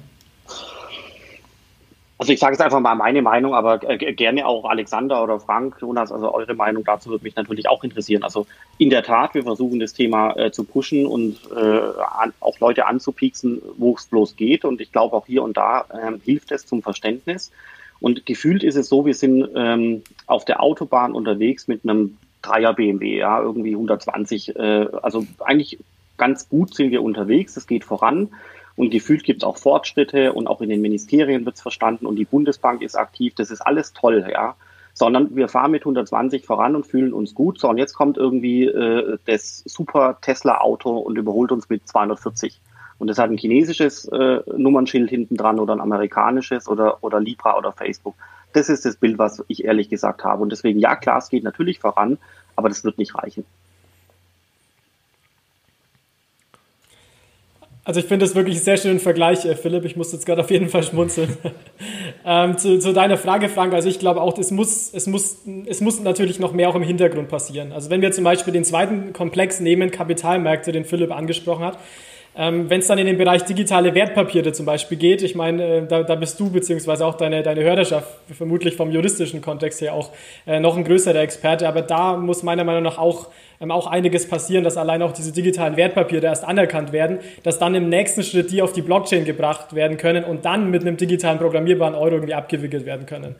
Speaker 3: Also ich sage jetzt einfach mal meine Meinung, aber äh, gerne auch Alexander oder Frank, Jonas, also eure Meinung dazu würde mich natürlich auch interessieren. Also in der Tat, wir versuchen das Thema äh, zu pushen und äh, an, auch Leute anzupieksen, wo es bloß geht. Und ich glaube auch hier und da ähm, hilft es zum Verständnis. Und gefühlt ist es so, wir sind ähm, auf der Autobahn unterwegs mit einem Dreier BMW, ja, irgendwie 120. Äh, also eigentlich ganz gut sind wir unterwegs, es geht voran. Und gefühlt gibt es auch Fortschritte und auch in den Ministerien wird es verstanden und die Bundesbank ist aktiv. Das ist alles toll, ja. Sondern wir fahren mit 120 voran und fühlen uns gut. So, und jetzt kommt irgendwie äh, das super Tesla-Auto und überholt uns mit 240. Und das hat ein chinesisches äh, Nummernschild hinten dran oder ein amerikanisches oder, oder Libra oder Facebook. Das ist das Bild, was ich ehrlich gesagt habe. Und deswegen, ja, klar, es geht natürlich voran, aber das wird nicht reichen.
Speaker 4: Also ich finde das wirklich einen sehr schönen Vergleich, äh, Philipp. Ich muss jetzt gerade auf jeden Fall schmunzeln. <laughs> ähm, zu, zu, deiner Frage, Frank, also ich glaube auch, es muss, es, muss, es muss natürlich noch mehr auch im Hintergrund passieren. Also wenn wir zum Beispiel den zweiten Komplex nehmen, Kapitalmärkte, den Philipp angesprochen hat, ähm, Wenn es dann in den Bereich digitale Wertpapiere zum Beispiel geht, ich meine, äh, da, da, bist du beziehungsweise auch deine, deine Hörerschaft vermutlich vom juristischen Kontext her auch äh, noch ein größerer Experte, aber da muss meiner Meinung nach auch auch einiges passieren, dass allein auch diese digitalen Wertpapiere erst anerkannt werden, dass dann im nächsten Schritt die auf die Blockchain gebracht werden können und dann mit einem digitalen programmierbaren Euro irgendwie abgewickelt werden können.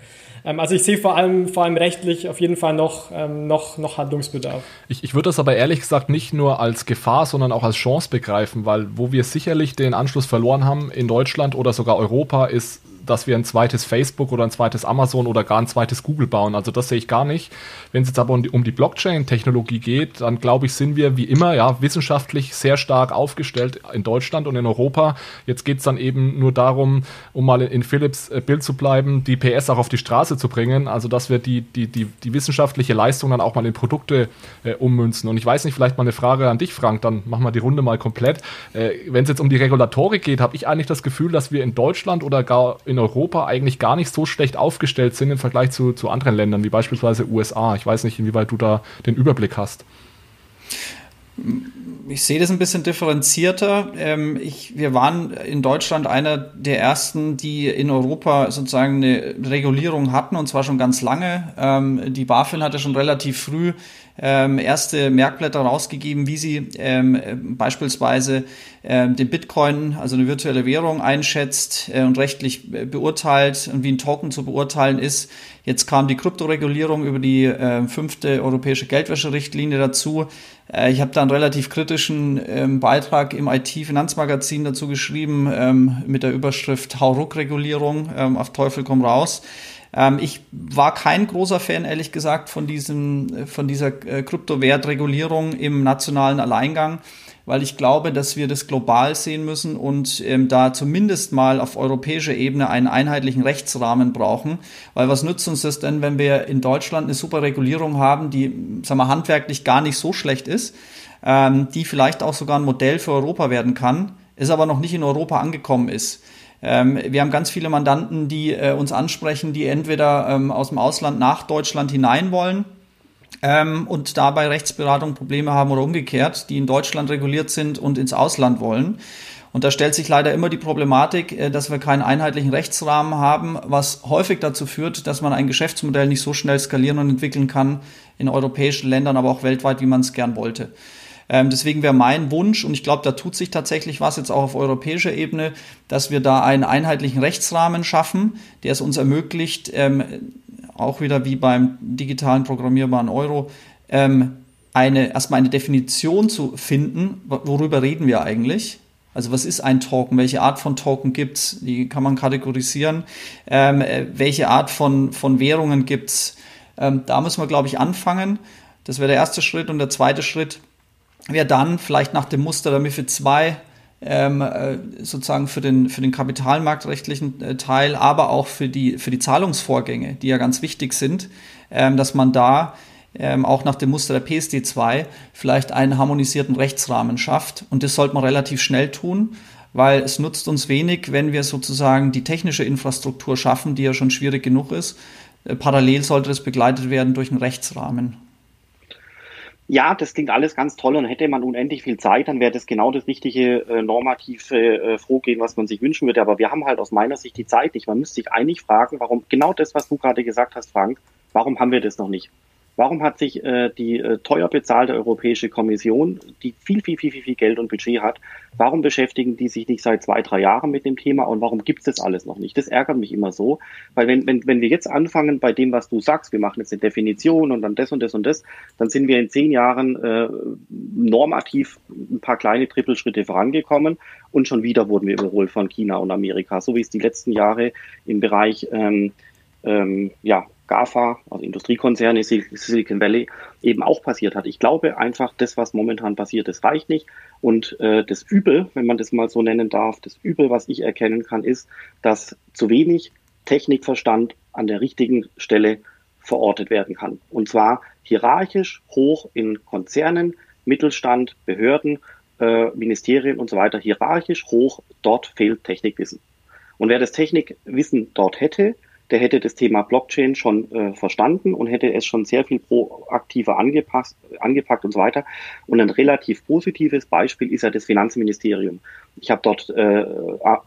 Speaker 4: Ähm, also ich sehe vor allem, vor allem rechtlich auf jeden Fall noch, ähm, noch, noch Handlungsbedarf.
Speaker 1: Ich, ich würde das aber ehrlich gesagt nicht nur als Gefahr, sondern auch als Chance begreifen, weil wo wir sicherlich den Anschluss verloren haben in Deutschland oder sogar Europa, ist dass wir ein zweites Facebook oder ein zweites Amazon oder gar ein zweites Google bauen. Also das sehe ich gar nicht. Wenn es jetzt aber um die, um die Blockchain-Technologie geht, dann glaube ich, sind wir wie immer ja wissenschaftlich sehr stark aufgestellt in Deutschland und in Europa. Jetzt geht es dann eben nur darum, um mal in Philips äh, Bild zu bleiben, die PS auch auf die Straße zu bringen. Also dass wir die, die, die, die wissenschaftliche Leistung dann auch mal in Produkte äh, ummünzen. Und ich weiß nicht, vielleicht mal eine Frage an dich, Frank, dann machen wir die Runde mal komplett. Äh, Wenn es jetzt um die Regulatorik geht, habe ich eigentlich das Gefühl, dass wir in Deutschland oder gar in in Europa eigentlich gar nicht so schlecht aufgestellt sind im Vergleich zu, zu anderen Ländern, wie beispielsweise USA. Ich weiß nicht, inwieweit du da den Überblick hast.
Speaker 2: Ich sehe das ein bisschen differenzierter. Ähm, ich, wir waren in Deutschland einer der ersten, die in Europa sozusagen eine Regulierung hatten und zwar schon ganz lange. Ähm, die BaFin hatte schon relativ früh ähm, erste Merkblätter rausgegeben, wie sie beispielsweise den Bitcoin, also eine virtuelle Währung, einschätzt äh, und rechtlich äh, beurteilt und wie ein Token zu beurteilen ist. Jetzt kam die Kryptoregulierung über die äh, fünfte europäische Geldwäscherichtlinie dazu. Äh, ich habe da einen relativ kritischen ähm, Beitrag im IT-Finanzmagazin dazu geschrieben ähm, mit der Überschrift Hauruck-Regulierung ähm, auf Teufel komm raus. Ähm, ich war kein großer Fan, ehrlich gesagt, von, diesem, von dieser äh, Kryptowertregulierung im nationalen Alleingang, weil ich glaube, dass wir das global sehen müssen und ähm, da zumindest mal auf europäischer Ebene einen einheitlichen Rechtsrahmen brauchen. Weil was nützt uns das denn, wenn wir in Deutschland eine super Regulierung haben, die, sagen wir, handwerklich gar nicht so schlecht ist, ähm, die vielleicht auch sogar ein Modell für Europa werden kann, es aber noch nicht in Europa angekommen ist. Ähm, wir haben ganz viele Mandanten, die äh, uns ansprechen, die entweder ähm, aus dem Ausland nach Deutschland hinein wollen ähm, und dabei Rechtsberatung Probleme haben oder umgekehrt, die in Deutschland reguliert sind und ins Ausland wollen. Und da stellt sich leider immer die Problematik, äh, dass wir keinen einheitlichen Rechtsrahmen haben, was häufig dazu führt, dass man ein Geschäftsmodell nicht so schnell skalieren und entwickeln kann in europäischen Ländern, aber auch weltweit, wie man es gern wollte. Ähm, deswegen wäre mein Wunsch, und ich glaube, da tut sich tatsächlich was jetzt auch auf europäischer Ebene, dass wir da einen einheitlichen Rechtsrahmen schaffen, der es uns ermöglicht, ähm, auch wieder wie beim digitalen programmierbaren Euro, ähm, eine, erstmal eine Definition zu finden, worüber reden wir eigentlich. Also was ist ein Token? Welche Art von Token gibt's? Die kann man kategorisieren. Ähm, äh, welche Art von, von Währungen gibt's? Ähm, da müssen wir, glaube ich, anfangen. Das wäre der erste Schritt. Und der zweite Schritt wäre dann vielleicht nach dem Muster der MIFID 2 ähm, äh, sozusagen für den, für den kapitalmarktrechtlichen äh, Teil, aber auch für die, für die Zahlungsvorgänge, die ja ganz wichtig sind, ähm, dass man da ähm, auch nach dem Muster der PSD2 vielleicht einen harmonisierten Rechtsrahmen schafft. Und das sollte man relativ schnell tun, weil es nutzt uns wenig, wenn wir sozusagen die technische Infrastruktur schaffen, die ja schon schwierig genug ist. Äh, parallel sollte das begleitet werden durch einen Rechtsrahmen.
Speaker 3: Ja, das klingt alles ganz toll und hätte man unendlich viel Zeit, dann wäre das genau das richtige äh, normative äh, Vorgehen, was man sich wünschen würde. Aber wir haben halt aus meiner Sicht die Zeit nicht. Man müsste sich eigentlich fragen, warum genau das, was du gerade gesagt hast, Frank, warum haben wir das noch nicht? Warum hat sich äh, die äh, teuer bezahlte Europäische Kommission, die viel, viel, viel, viel, viel Geld und Budget hat, warum beschäftigen die sich nicht seit zwei, drei Jahren mit dem Thema und warum gibt es das alles noch nicht? Das ärgert mich immer so, weil wenn, wenn, wenn wir jetzt anfangen bei dem, was du sagst, wir machen jetzt eine Definition und dann das und das und das, dann sind wir in zehn Jahren äh, normativ ein paar kleine Trippelschritte vorangekommen und schon wieder wurden wir überholt von China und Amerika, so wie es die letzten Jahre im Bereich ähm, ähm, ja, GAFA, also Industriekonzerne, Silicon Valley, eben auch passiert hat. Ich glaube einfach, das, was momentan passiert, das reicht nicht. Und äh, das Übel, wenn man das mal so nennen darf, das Übel, was ich erkennen kann, ist, dass zu wenig Technikverstand an der richtigen Stelle verortet werden kann. Und zwar hierarchisch hoch in Konzernen, Mittelstand, Behörden, äh, Ministerien und so weiter, hierarchisch hoch, dort fehlt Technikwissen. Und wer das Technikwissen dort hätte, der hätte das Thema Blockchain schon äh, verstanden und hätte es schon sehr viel proaktiver angepasst, angepackt und so weiter. Und ein relativ positives Beispiel ist ja das Finanzministerium. Ich habe dort äh,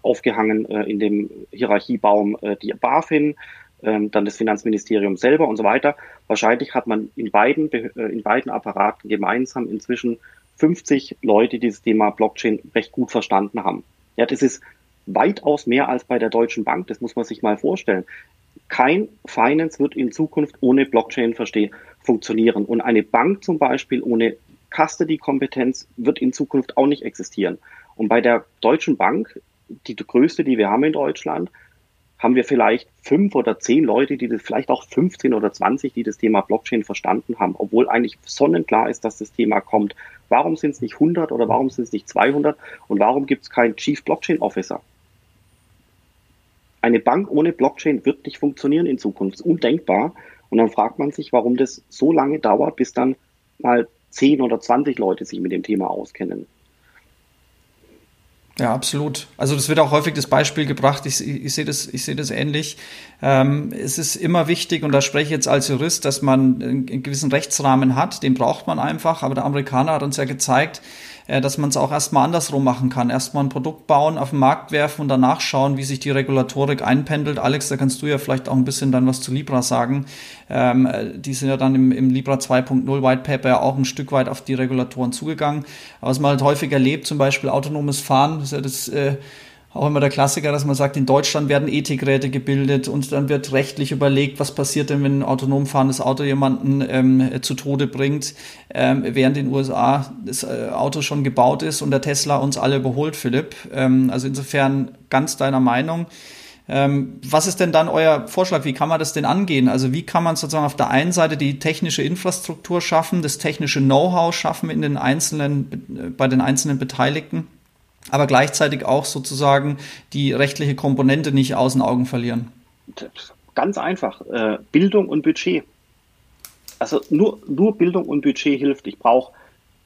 Speaker 3: aufgehangen äh, in dem Hierarchiebaum äh, die BaFin, ähm, dann das Finanzministerium selber und so weiter. Wahrscheinlich hat man in beiden, äh, in beiden Apparaten gemeinsam inzwischen 50 Leute, die das Thema Blockchain recht gut verstanden haben. Ja, das ist weitaus mehr als bei der Deutschen Bank. Das muss man sich mal vorstellen. Kein Finance wird in Zukunft ohne Blockchain verstehen, funktionieren. Und eine Bank zum Beispiel ohne Custody-Kompetenz wird in Zukunft auch nicht existieren. Und bei der Deutschen Bank, die größte, die wir haben in Deutschland, haben wir vielleicht fünf oder zehn Leute, die das, vielleicht auch 15 oder 20, die das Thema Blockchain verstanden haben, obwohl eigentlich sonnenklar ist, dass das Thema kommt. Warum sind es nicht 100 oder warum sind es nicht 200 und warum gibt es keinen Chief Blockchain Officer? Eine Bank ohne Blockchain wird nicht funktionieren in Zukunft. Undenkbar. Und dann fragt man sich, warum das so lange dauert, bis dann mal 10 oder 20 Leute sich mit dem Thema auskennen.
Speaker 2: Ja, absolut. Also das wird auch häufig das Beispiel gebracht. Ich, ich, ich sehe das, ich sehe das ähnlich. Ähm, es ist immer wichtig, und da spreche ich jetzt als Jurist, dass man einen gewissen Rechtsrahmen hat. Den braucht man einfach. Aber der Amerikaner hat uns ja gezeigt, dass man es auch erstmal andersrum machen kann. Erstmal ein Produkt bauen, auf den Markt werfen und danach schauen, wie sich die Regulatorik einpendelt. Alex, da kannst du ja vielleicht auch ein bisschen dann was zu Libra sagen. Ähm, äh, die sind ja dann im, im Libra 2.0 White Paper ja auch ein Stück weit auf die Regulatoren zugegangen. Aber was man halt häufig erlebt, zum Beispiel autonomes Fahren, ist ja das äh, auch immer der Klassiker, dass man sagt, in Deutschland werden Ethikräte gebildet und dann wird rechtlich überlegt, was passiert denn, wenn ein autonom fahrendes Auto jemanden ähm, zu Tode bringt, ähm, während in den USA das äh, Auto schon gebaut ist und der Tesla uns alle überholt, Philipp. Ähm, also insofern ganz deiner Meinung. Ähm, was ist denn dann euer Vorschlag? Wie kann man das denn angehen? Also wie kann man sozusagen auf der einen Seite die technische Infrastruktur schaffen, das technische Know-how schaffen in den einzelnen, bei den einzelnen Beteiligten? Aber gleichzeitig auch sozusagen die rechtliche Komponente nicht aus den Augen verlieren?
Speaker 3: Ganz einfach, äh, Bildung und Budget. Also nur, nur Bildung und Budget hilft. Ich brauche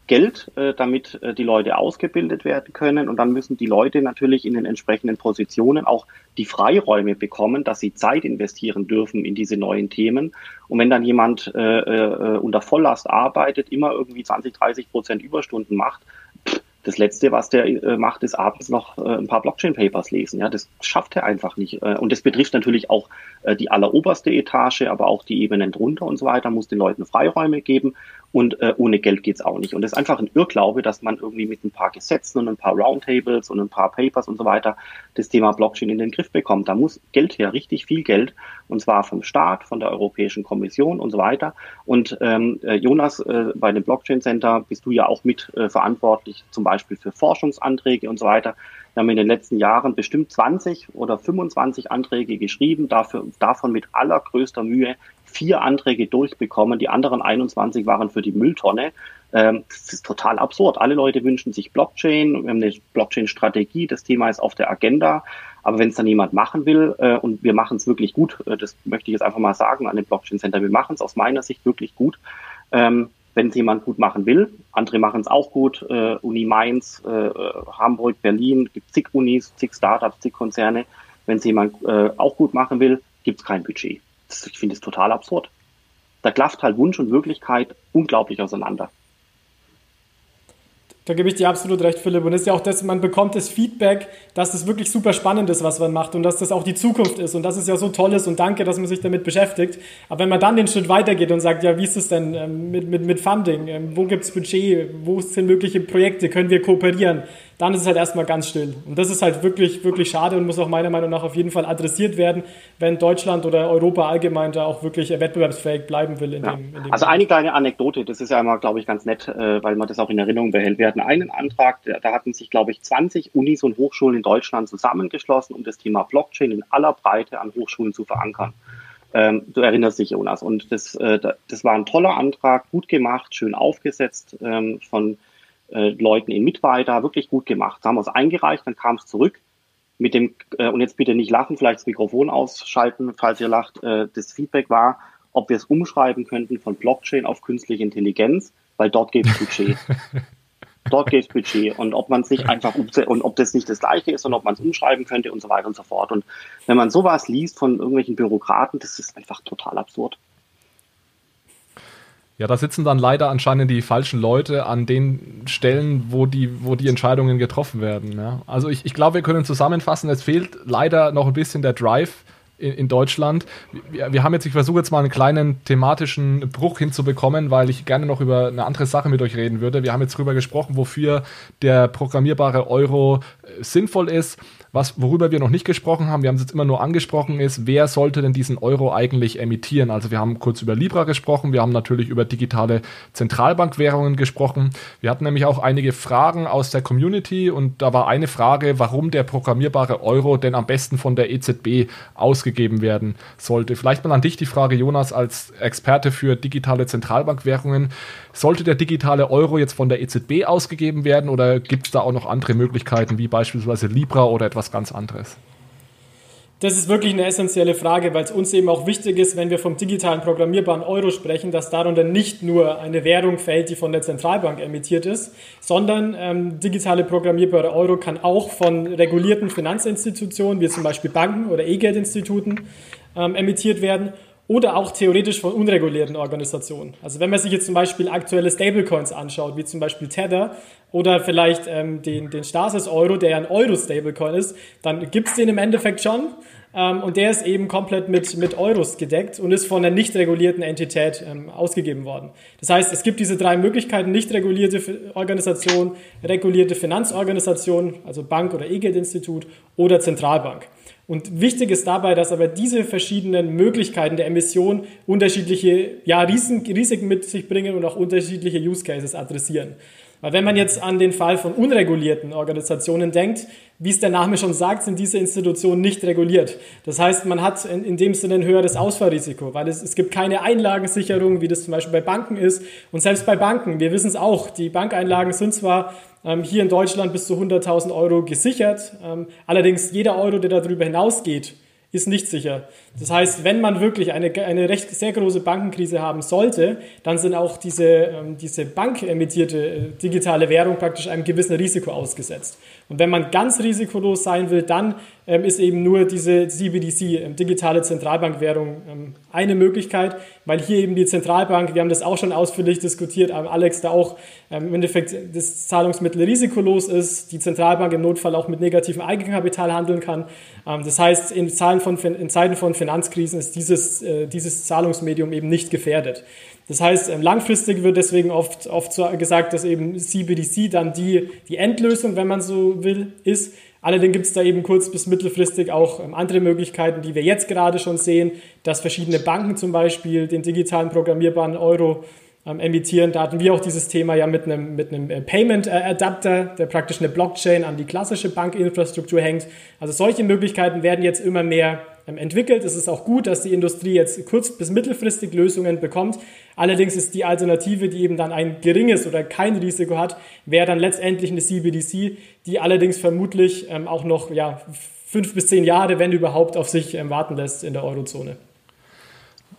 Speaker 3: Geld, äh, damit äh, die Leute ausgebildet werden können. Und dann müssen die Leute natürlich in den entsprechenden Positionen auch die Freiräume bekommen, dass sie Zeit investieren dürfen in diese neuen Themen. Und wenn dann jemand unter Volllast arbeitet, immer irgendwie 20, 30 Prozent Überstunden macht, das Letzte, was der äh, macht, ist abends noch äh, ein paar Blockchain-Papers lesen. Ja, das schafft er einfach nicht. Äh, und das betrifft natürlich auch äh, die alleroberste Etage, aber auch die Ebenen drunter und so weiter, muss den Leuten Freiräume geben. Und äh, ohne Geld geht's auch nicht. Und das ist einfach ein Irrglaube, dass man irgendwie mit ein paar Gesetzen und ein paar Roundtables und ein paar Papers und so weiter das Thema Blockchain in den Griff bekommt. Da muss Geld her, richtig viel Geld. Und zwar vom Staat, von der Europäischen Kommission und so weiter. Und ähm, äh, Jonas, bei dem Blockchain Center bist du ja auch mit verantwortlich, zum Beispiel für Forschungsanträge und so weiter. Wir haben in den letzten Jahren bestimmt 20 oder 25 Anträge geschrieben, dafür, davon mit allergrößter Mühe vier Anträge durchbekommen. Die anderen 21 waren für die Mülltonne. Ähm, das ist total absurd. Alle Leute wünschen sich Blockchain. Wir haben eine Blockchain-Strategie. Das Thema ist auf der Agenda. Aber wenn es dann jemand machen will, äh, und wir machen es wirklich gut, äh, das möchte ich jetzt einfach mal sagen an dem Blockchain Center, wir machen es aus meiner Sicht wirklich gut. Wenn es jemand gut machen will, andere machen es auch gut, äh, Uni Mainz, äh, Hamburg, Berlin, gibt zig Unis, zig Startups, zig Konzerne. Wenn es jemand äh, auch gut machen will, gibt es kein Budget das, ich finde es total absurd. Da klafft halt Wunsch und Wirklichkeit unglaublich auseinander.
Speaker 4: Da gebe ich dir absolut recht, Philipp. Und es ist ja auch das, man bekommt das Feedback, dass das wirklich super spannend ist, was man macht und dass das auch die Zukunft ist. Und das ist ja so toll ist und danke, dass man sich damit beschäftigt. Aber wenn man dann den Schritt weitergeht und sagt, ja, wie ist es denn ähm, mit, mit, mit Funding? Ähm, wo gibt es Budget? Wo sind mögliche Projekte? Können wir kooperieren? Dann ist es halt erstmal ganz still. Und das ist halt wirklich, wirklich schade und muss auch meiner Meinung nach auf jeden Fall adressiert werden, wenn Deutschland oder Europa allgemein da auch wirklich wettbewerbsfähig bleiben will.
Speaker 3: In ja. dem also eine kleine Anekdote, das ist ja immer, glaube ich, ganz nett, äh, weil man das auch in Erinnerung behält. Wir hatten einen Antrag, da hatten sich, glaube ich, 20 Unis und Hochschulen in Deutschland zusammengeschlossen, um das Thema Blockchain in aller Breite an Hochschulen zu verankern. Ähm, du erinnerst dich, Jonas. Und das, äh, das war ein toller Antrag, gut gemacht, schön aufgesetzt ähm, von äh, Leuten in Mitarbeiter wirklich gut gemacht. Da haben wir es eingereicht, dann kam es zurück mit dem, äh, und jetzt bitte nicht lachen, vielleicht das Mikrofon ausschalten, falls ihr lacht. Äh, das Feedback war, ob wir es umschreiben könnten von Blockchain auf künstliche Intelligenz, weil dort geht Budget. <laughs> dort geht Budget und ob man es nicht einfach und ob das nicht das gleiche ist und ob man es umschreiben könnte und so weiter und so fort. Und wenn man sowas liest von irgendwelchen Bürokraten, das ist einfach total absurd.
Speaker 1: Ja, da sitzen dann leider anscheinend die falschen Leute an den Stellen, wo die, wo die Entscheidungen getroffen werden. Ja. Also ich, ich glaube, wir können zusammenfassen, es fehlt leider noch ein bisschen der Drive in, in Deutschland. Wir, wir, haben jetzt, ich versuche jetzt mal einen kleinen thematischen Bruch hinzubekommen, weil ich gerne noch über eine andere Sache mit euch reden würde. Wir haben jetzt darüber gesprochen, wofür der programmierbare Euro äh, sinnvoll ist. Was, worüber wir noch nicht gesprochen haben, wir haben es jetzt immer nur angesprochen, ist, wer sollte denn diesen Euro eigentlich emittieren? Also wir haben kurz über Libra gesprochen, wir haben natürlich über digitale Zentralbankwährungen gesprochen. Wir hatten nämlich auch einige Fragen aus der Community und da war eine Frage, warum der programmierbare Euro denn am besten von der EZB ausgegeben werden sollte. Vielleicht mal an dich die Frage, Jonas, als Experte für digitale Zentralbankwährungen. Sollte der digitale Euro jetzt von der EZB ausgegeben werden oder gibt es da auch noch andere Möglichkeiten, wie beispielsweise Libra oder etwas ganz anderes?
Speaker 4: Das ist wirklich eine essentielle Frage, weil es uns eben auch wichtig ist, wenn wir vom digitalen programmierbaren Euro sprechen, dass darunter nicht nur eine Währung fällt, die von der Zentralbank emittiert ist, sondern ähm, digitale programmierbare Euro kann auch von regulierten Finanzinstitutionen, wie zum Beispiel Banken oder E-Geldinstituten, ähm, emittiert werden oder auch theoretisch von unregulierten Organisationen. Also wenn man sich jetzt zum Beispiel aktuelle Stablecoins anschaut, wie zum Beispiel Tether oder vielleicht ähm, den, den Stasis Euro, der ja ein Euro-Stablecoin ist, dann gibt es den im Endeffekt schon ähm, und der ist eben komplett mit, mit Euros gedeckt und ist von einer nicht regulierten Entität ähm, ausgegeben worden. Das heißt, es gibt diese drei Möglichkeiten, nicht regulierte Organisation, regulierte Finanzorganisation, also Bank oder E-Geldinstitut oder Zentralbank. Und wichtig ist dabei, dass aber diese verschiedenen Möglichkeiten der Emission unterschiedliche ja, Risiken mit sich bringen und auch unterschiedliche Use Cases adressieren. Weil wenn man jetzt an den Fall von unregulierten Organisationen denkt, wie es der Name schon sagt, sind diese Institutionen nicht reguliert. Das heißt, man hat in, in dem Sinne ein höheres Ausfallrisiko, weil es, es gibt keine Einlagensicherung, wie das zum Beispiel bei Banken ist. Und selbst bei Banken, wir wissen es auch, die Bankeinlagen sind zwar ähm, hier in Deutschland bis zu 100.000 Euro gesichert, ähm, allerdings jeder Euro, der darüber hinausgeht, ist nicht sicher. Das heißt, wenn man wirklich eine, eine recht sehr große Bankenkrise haben sollte, dann sind auch diese, ähm, diese bankemittierte äh, digitale Währung praktisch einem gewissen Risiko ausgesetzt. Und wenn man ganz risikolos sein will, dann ähm, ist eben nur diese CBDC, ähm, digitale Zentralbankwährung, eine Möglichkeit, weil hier eben die Zentralbank, wir haben das auch schon ausführlich diskutiert, Alex, da auch im Endeffekt das Zahlungsmittel risikolos ist, die Zentralbank im Notfall auch mit negativem Eigenkapital handeln kann. Das heißt, in, Zahlen von, in Zeiten von Finanzkrisen ist dieses, äh, dieses Zahlungsmedium eben nicht gefährdet. Das heißt, ähm, langfristig wird deswegen oft, oft gesagt, dass eben CBDC dann die, die Endlösung, wenn man so will, ist. Allerdings gibt es da eben kurz- bis mittelfristig auch ähm, andere Möglichkeiten, die wir jetzt gerade schon sehen, dass verschiedene Banken zum Beispiel den digitalen programmierbaren Euro ähm, emittieren. Da hatten wir auch dieses Thema ja mit einem, mit einem äh, Payment Adapter, der praktisch eine Blockchain an die klassische Bankinfrastruktur hängt. Also solche Möglichkeiten werden jetzt immer mehr entwickelt. Es ist auch gut, dass die Industrie jetzt kurz- bis mittelfristig Lösungen bekommt. Allerdings ist die Alternative, die eben dann ein geringes oder kein Risiko hat, wäre dann letztendlich eine CBDC, die allerdings vermutlich ähm, auch noch ja, fünf bis zehn Jahre, wenn überhaupt, auf sich ähm, warten lässt in der Eurozone.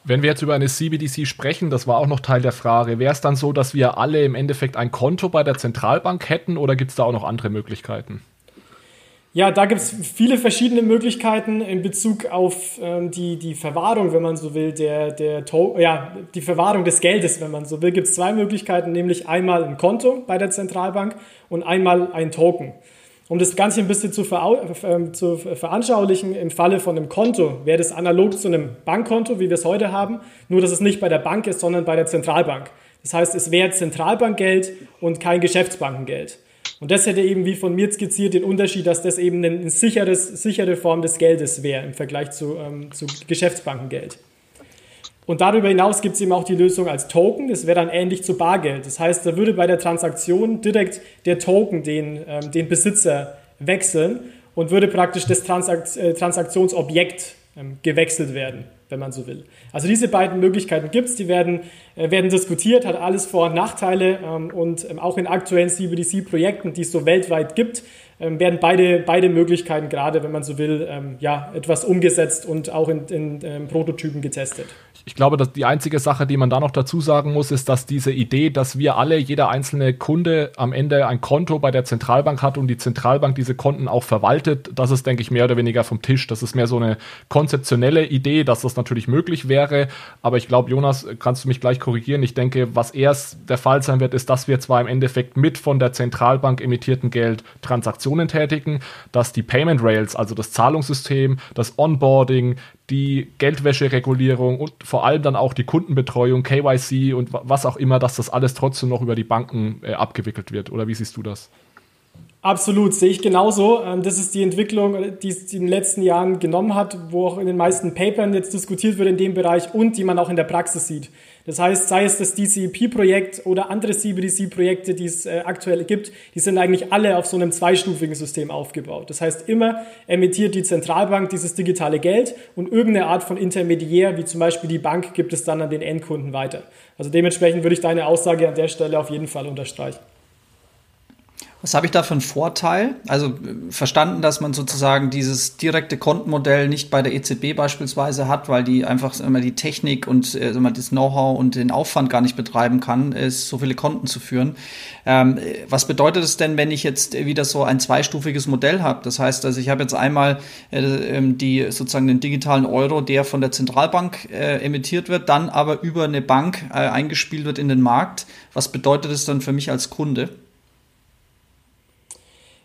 Speaker 1: Wenn wir jetzt über eine CBDC sprechen, das war auch noch Teil der Frage, wäre es dann so, dass wir alle im Endeffekt ein Konto bei der Zentralbank hätten oder gibt es da auch noch andere Möglichkeiten?
Speaker 4: Ja, da gibt es viele verschiedene Möglichkeiten in Bezug auf ähm, die, die Verwahrung, wenn man so will, der, der ja, die Verwahrung des Geldes, wenn man so will, gibt es zwei Möglichkeiten, nämlich einmal ein Konto bei der Zentralbank und einmal ein Token. Um das Ganze ein bisschen zu, ver zu veranschaulichen, im Falle von einem Konto wäre das analog zu einem Bankkonto, wie wir es heute haben, nur dass es nicht bei der Bank ist, sondern bei der Zentralbank. Das heißt, es wäre Zentralbankgeld und kein Geschäftsbankengeld. Und das hätte eben, wie von mir skizziert, den Unterschied, dass das eben eine sicheres, sichere Form des Geldes wäre im Vergleich zu, ähm, zu Geschäftsbankengeld. Und darüber hinaus gibt es eben auch die Lösung als Token. Das wäre dann ähnlich zu Bargeld. Das heißt, da würde bei der Transaktion direkt der Token den, ähm, den Besitzer wechseln und würde praktisch das Transakt äh, Transaktionsobjekt ähm, gewechselt werden wenn man so will. Also diese beiden Möglichkeiten gibt es, die werden, äh, werden diskutiert, hat alles Vor- und Nachteile ähm, und ähm, auch in aktuellen CBDC-Projekten, die es so weltweit gibt, ähm, werden beide, beide Möglichkeiten gerade, wenn man so will, ja, etwas umgesetzt und auch in, in Prototypen getestet.
Speaker 1: Ich glaube, dass die einzige Sache, die man da noch dazu sagen muss, ist, dass diese Idee, dass wir alle, jeder einzelne Kunde am Ende ein Konto bei der Zentralbank hat und die Zentralbank diese Konten auch verwaltet, das ist, denke ich, mehr oder weniger vom Tisch. Das ist mehr so eine konzeptionelle Idee, dass das natürlich möglich wäre. Aber ich glaube, Jonas, kannst du mich gleich korrigieren? Ich denke, was erst der Fall sein wird, ist, dass wir zwar im Endeffekt mit von der Zentralbank emittierten Geld Transaktionen tätigen, dass die Payment Rails, also das Zahlungssystem, das Onboarding, die Geldwäscheregulierung und vor allem dann auch die Kundenbetreuung, KYC und was auch immer, dass das alles trotzdem noch über die Banken äh, abgewickelt wird. Oder wie siehst du das?
Speaker 4: Absolut, sehe ich genauso. Ähm, das ist die Entwicklung, die es in den letzten Jahren genommen hat, wo auch in den meisten Papern jetzt diskutiert wird in dem Bereich und die man auch in der Praxis sieht. Das heißt, sei es das DCEP-Projekt oder andere CBDC-Projekte, die es äh, aktuell gibt, die sind eigentlich alle auf so einem zweistufigen System aufgebaut. Das heißt, immer emittiert die Zentralbank dieses digitale Geld und irgendeine Art von Intermediär, wie zum Beispiel die Bank, gibt es dann an den Endkunden weiter. Also dementsprechend würde ich deine Aussage an der Stelle auf jeden Fall unterstreichen.
Speaker 2: Was habe ich da für einen Vorteil? Also verstanden, dass man sozusagen dieses direkte Kontenmodell nicht bei der EZB beispielsweise hat, weil die einfach immer die Technik und äh, das Know-how und den Aufwand gar nicht betreiben kann, ist so viele Konten zu führen. Ähm, was bedeutet es denn, wenn ich jetzt wieder so ein zweistufiges Modell habe? Das heißt, also ich habe jetzt einmal äh, ähm, die sozusagen den digitalen Euro, der von der Zentralbank äh, emittiert wird, dann aber über eine Bank äh, eingespielt wird in den Markt. Was bedeutet es dann für mich als Kunde?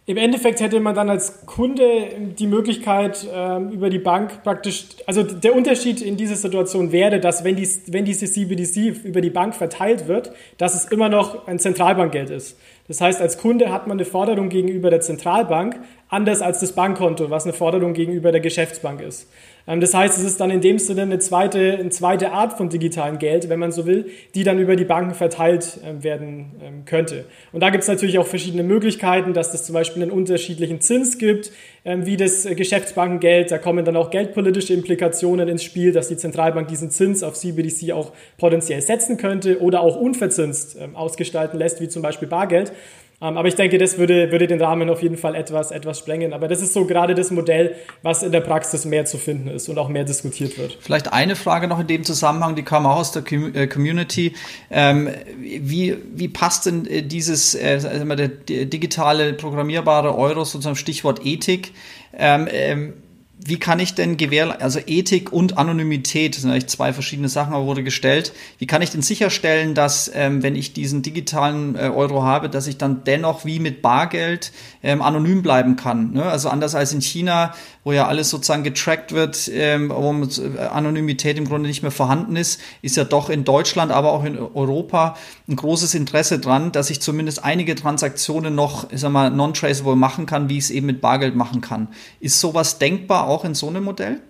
Speaker 4: Im Endeffekt hätte man dann als Kunde die Möglichkeit, ähm, über die Bank praktisch, also der Unterschied in dieser Situation wäre, dass wenn, dies, wenn diese CBDC über die Bank verteilt wird, dass es immer noch ein Zentralbankgeld ist. Das heißt, als Kunde hat man eine Forderung gegenüber der Zentralbank, anders als das Bankkonto, was eine Forderung gegenüber der Geschäftsbank ist. Ähm, das heißt, es ist dann in dem Sinne eine zweite, eine zweite Art von digitalem Geld, wenn man so will, die dann über die Banken verteilt ähm, werden ähm, könnte. Und da gibt es natürlich auch verschiedene Möglichkeiten, dass das zum Beispiel einen unterschiedlichen Zins gibt, wie das äh, Geschäftsbankengeld. Da kommen dann auch geldpolitische Implikationen ins Spiel, dass die Zentralbank diesen Zins auf CBDC auch potenziell setzen könnte oder auch unverzinst ausgestalten lässt, wie zum Beispiel Bargeld. Ähm, aber ich denke, das würde, würde den Rahmen auf jeden Fall etwas, etwas sprengen. Aber das ist so gerade das Modell, was in der Praxis mehr zu finden ist und auch mehr diskutiert wird.
Speaker 2: Vielleicht eine Frage noch in dem Zusammenhang, die kam auch aus der äh, Community. Ähm, wie, wie passt denn äh, dieses äh, der digitale programmierbare Euro, sozusagen Stichwort Ethik? Ähm, wie kann ich denn gewährleisten, also Ethik und Anonymität, sind eigentlich zwei verschiedene Sachen, aber wurde gestellt. Wie kann ich denn sicherstellen, dass, ähm, wenn ich diesen digitalen äh, Euro habe, dass ich dann dennoch wie mit Bargeld ähm, anonym bleiben kann? Ne? Also anders als in China, wo ja alles sozusagen getrackt wird, ähm, wo äh, Anonymität im Grunde nicht mehr vorhanden ist, ist ja doch in Deutschland, aber auch in Europa ein großes Interesse dran, dass ich zumindest einige Transaktionen noch, ich sag mal, non-traceable machen kann, wie ich es eben mit Bargeld machen kann. Ist sowas denkbar? Auch in so einem Modell?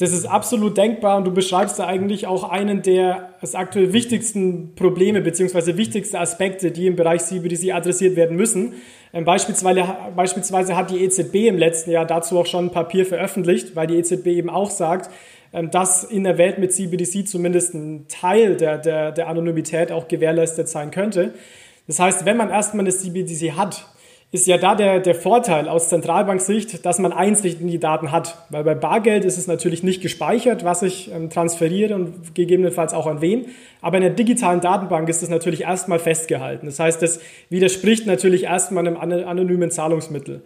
Speaker 4: Das ist absolut denkbar und du beschreibst da eigentlich auch einen der aktuell wichtigsten Probleme bzw. wichtigsten Aspekte, die im Bereich CBDC adressiert werden müssen. Ähm, beispielsweise, beispielsweise hat die EZB im letzten Jahr dazu auch schon ein Papier veröffentlicht, weil die EZB eben auch sagt, ähm, dass in der Welt mit CBDC zumindest ein Teil der, der, der Anonymität auch gewährleistet sein könnte. Das heißt, wenn man erstmal eine CBDC hat, ist ja da der, der Vorteil aus Zentralbanksicht, dass man Einsicht in die Daten hat. Weil bei Bargeld ist es natürlich nicht gespeichert, was ich ähm, transferiere und gegebenenfalls auch an wen. Aber in der digitalen Datenbank ist es natürlich erstmal festgehalten. Das heißt, das widerspricht natürlich erstmal einem anonymen Zahlungsmittel.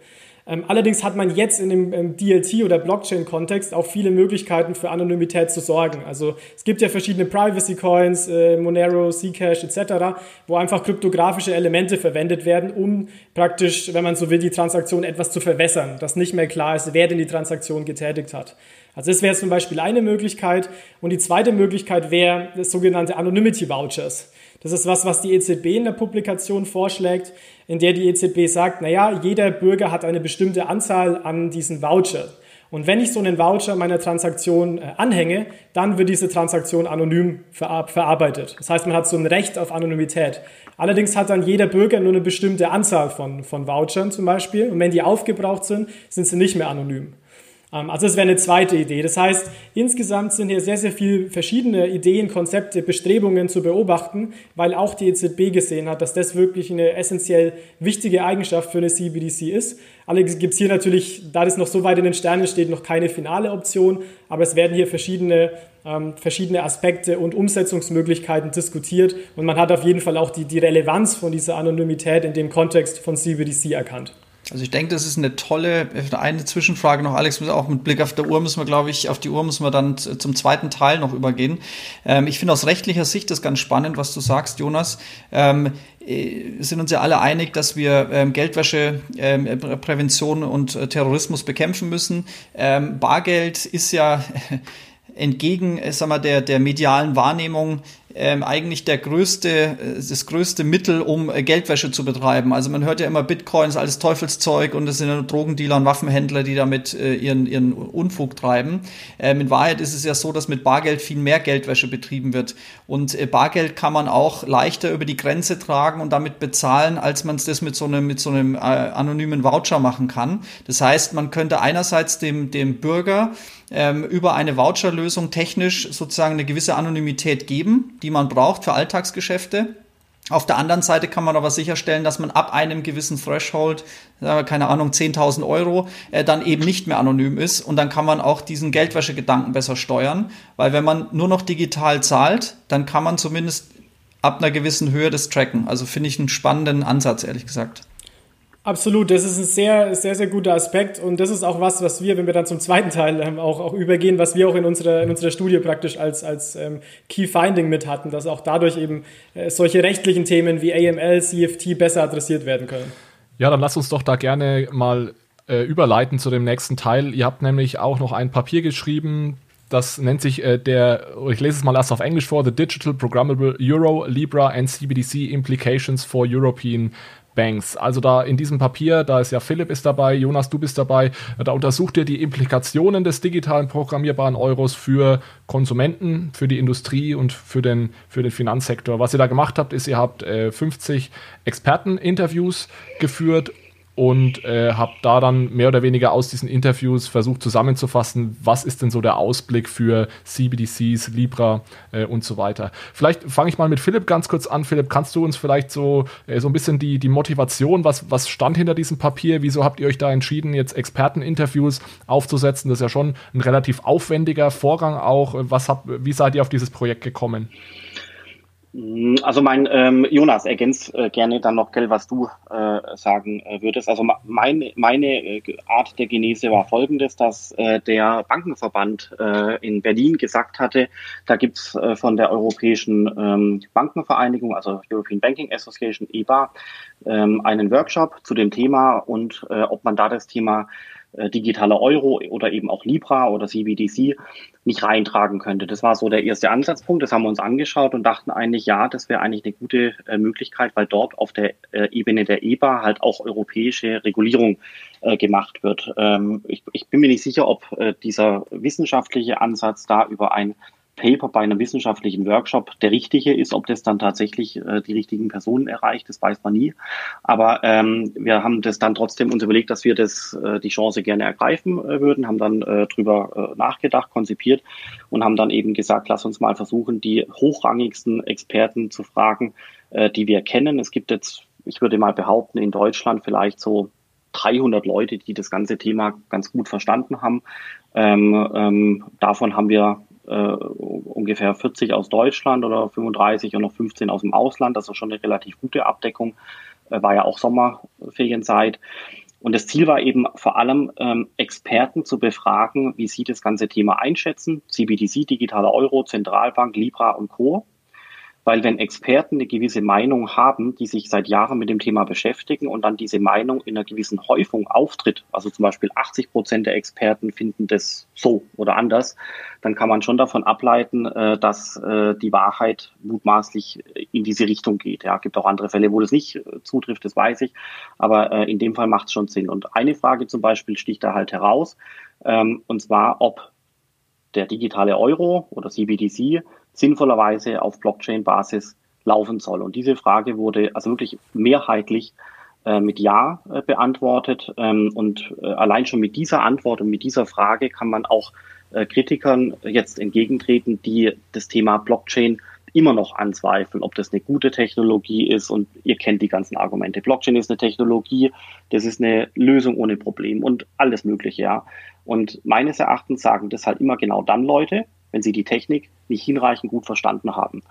Speaker 4: Ähm, allerdings hat man jetzt in dem DLT- oder Blockchain-Kontext auch viele Möglichkeiten für Anonymität zu sorgen. Also es gibt ja verschiedene Privacy-Coins, äh, Monero, Zcash etc., wo einfach kryptografische Elemente verwendet werden, um praktisch, wenn man so will, die Transaktion etwas zu verwässern, dass nicht mehr klar ist, wer denn die Transaktion getätigt hat. Also das wäre zum Beispiel eine Möglichkeit. Und die zweite Möglichkeit wäre sogenannte Anonymity Vouchers. Das ist was, was die EZB in der Publikation vorschlägt, in der die EZB sagt, naja, jeder Bürger hat eine bestimmte Anzahl an diesen Voucher. Und wenn ich so einen Voucher meiner Transaktion äh, anhänge, dann wird diese Transaktion anonym verar verarbeitet. Das heißt, man hat so ein Recht auf Anonymität. Allerdings hat dann jeder Bürger nur eine bestimmte Anzahl von, von Vouchern zum Beispiel. Und wenn die aufgebraucht sind, sind sie nicht mehr anonym. Ähm, also das wäre eine zweite Idee. Das heißt, insgesamt sind hier sehr, sehr viele verschiedene Ideen, Konzepte, Bestrebungen zu beobachten, weil auch die EZB gesehen hat, dass das wirklich eine essentiell wichtige Eigenschaft für eine CBDC ist. Allerdings gibt es hier natürlich, da das noch so weit in den Sternen steht, noch keine finale Option, aber es werden hier verschiedene, ähm, verschiedene Aspekte und Umsetzungsmöglichkeiten diskutiert und man hat auf jeden Fall auch die, die Relevanz von dieser Anonymität in dem Kontext von CBDC erkannt.
Speaker 2: Also ich denke, das ist eine tolle, eine Zwischenfrage noch, Alex, auch mit Blick auf der Uhr müssen wir, glaube ich, auf die Uhr müssen wir dann zum zweiten Teil noch übergehen. Ähm, ich finde aus rechtlicher Sicht das ganz spannend, was du sagst, Jonas. Ähm, äh, sind uns ja alle einig, dass wir ähm, Geldwäsche, ähm, Prävention und äh, Terrorismus bekämpfen müssen. Ähm, Bargeld ist ja <laughs> entgegen, äh, sag mal, der, der medialen Wahrnehmung ähm, eigentlich der größte, äh, das größte Mittel, um äh, Geldwäsche zu betreiben. Also man hört ja immer Bitcoins alles Teufelszeug und es sind ja Drogendealer und Waffenhändler, die damit äh, ihren, ihren Unfug treiben. Ähm, in Wahrheit ist es ja so, dass mit Bargeld viel mehr Geldwäsche betrieben wird. Und äh, Bargeld kann man auch leichter über die Grenze tragen und damit bezahlen, als man es das mit so einem, mit so einem äh, anonymen Voucher machen kann. Das heißt, man könnte einerseits dem, dem Bürger ähm, über eine Voucherlösung technisch sozusagen eine gewisse Anonymität geben, die man braucht für Alltagsgeschäfte. Auf der anderen Seite kann man aber sicherstellen, dass man ab einem gewissen Threshold, keine Ahnung, 10.000 Euro, äh, dann eben nicht mehr anonym ist. Und dann kann man auch diesen Geldwäschegedanken besser steuern. Weil wenn man nur noch digital zahlt, dann kann man zumindest ab einer gewissen Höhe das tracken. Also finde ich einen spannenden Ansatz, ehrlich gesagt.
Speaker 4: Absolut, das ist ein sehr, sehr, sehr guter Aspekt und das ist auch was, was wir, wenn wir dann zum zweiten Teil ähm, auch, auch übergehen, was wir auch in unserer, in unserer Studie praktisch als, als ähm, Key Finding mit hatten, dass auch dadurch eben äh, solche rechtlichen Themen wie AML, CFT besser adressiert werden können.
Speaker 1: Ja, dann lass uns doch da gerne mal äh, überleiten zu dem nächsten Teil. Ihr habt nämlich auch noch ein Papier geschrieben, das nennt sich äh, der, ich lese es mal erst auf Englisch vor, The Digital Programmable Euro, Libra and CBDC Implications for European Banks. Also da in diesem Papier, da ist ja Philipp ist dabei, Jonas, du bist dabei, da untersucht ihr die Implikationen des digitalen programmierbaren Euros für Konsumenten, für die Industrie und für den, für den Finanzsektor. Was ihr da gemacht habt, ist, ihr habt äh, 50 Experteninterviews geführt und äh, habe da dann mehr oder weniger aus diesen Interviews versucht zusammenzufassen, was ist denn so der Ausblick für CBDCs, Libra äh, und so weiter. Vielleicht fange ich mal mit Philipp ganz kurz an. Philipp, kannst du uns vielleicht so, äh, so ein bisschen die, die Motivation, was, was stand hinter diesem Papier? Wieso habt ihr euch da entschieden, jetzt Experteninterviews aufzusetzen? Das ist ja schon ein relativ aufwendiger Vorgang auch. Was habt, wie seid ihr auf dieses Projekt gekommen?
Speaker 3: Mm, also mein ähm, Jonas ergänzt äh, gerne dann noch, gell, was du äh, sagen äh, würdest. Also meine, meine äh, Art der Genese war folgendes, dass äh, der Bankenverband äh, in Berlin gesagt hatte, da gibt's äh, von der Europäischen ähm, Bankenvereinigung, also European Banking Association, EBA, ähm, einen Workshop zu dem Thema und äh, ob man da das Thema digitaler Euro oder eben auch Libra oder CBDC nicht reintragen könnte. Das war so der erste Ansatzpunkt. Das haben wir uns angeschaut und dachten eigentlich, ja, das wäre eigentlich eine gute äh, Möglichkeit, weil dort auf der äh, Ebene der EBA halt auch europäische Regulierung äh, gemacht wird. Ähm, ich, ich, bin mir nicht sicher, ob äh, dieser wissenschaftliche Ansatz da über ein Paper bei einem wissenschaftlichen Workshop der richtige ist. Ob das dann tatsächlich äh, die richtigen Personen erreicht, das weiß man nie. Aber ähm, wir haben das dann trotzdem uns überlegt, dass wir das äh, die Chance gerne ergreifen äh, würden, haben dann äh, drüber äh, nachgedacht, konzipiert und haben dann eben gesagt, lass uns mal versuchen, die hochrangigsten Experten zu fragen, äh, die wir kennen. Es gibt jetzt, ich würde mal behaupten, in Deutschland vielleicht so 300 Leute, die das ganze Thema ganz gut verstanden haben. Ähm, ähm, davon haben wir ungefähr 40 aus Deutschland oder 35 und noch 15 aus dem Ausland. Das ist schon eine relativ gute Abdeckung. Äh, war ja auch Sommerferienzeit. Und das Ziel war eben vor allem, ähm, Experten zu befragen, wie sie das ganze Thema einschätzen. CBDC, digitaler Euro, Zentralbank, Libra und Co. Weil wenn Experten eine gewisse Meinung haben, die sich seit Jahren mit dem Thema beschäftigen und dann diese Meinung in einer gewissen Häufung auftritt, also zum Beispiel 80 Prozent der Experten finden das so oder anders, dann kann man schon davon ableiten, äh, dass äh, die Wahrheit mutmaßlich in diese Richtung geht. Ja, gibt auch andere Fälle, wo das nicht äh, zutrifft, das weiß ich. Aber in dem Fall macht es schon Sinn. Und eine Frage zum Beispiel sticht da halt heraus, ähm, und zwar, ob der digitale Euro oder CBDC sinnvollerweise auf Blockchain-Basis laufen soll. Und diese Frage wurde also wirklich mehrheitlich äh, mit Ja äh, beantwortet. Ähm, und äh, allein schon mit dieser Antwort und mit dieser Frage kann man auch Kritikern jetzt entgegentreten, die das Thema Blockchain immer noch anzweifeln, ob das eine gute Technologie ist. Und ihr kennt die ganzen Argumente. Blockchain ist eine Technologie, das ist eine Lösung ohne Problem und alles Mögliche, ja. Und meines Erachtens sagen das halt immer genau dann Leute, wenn sie die Technik nicht hinreichend gut verstanden haben.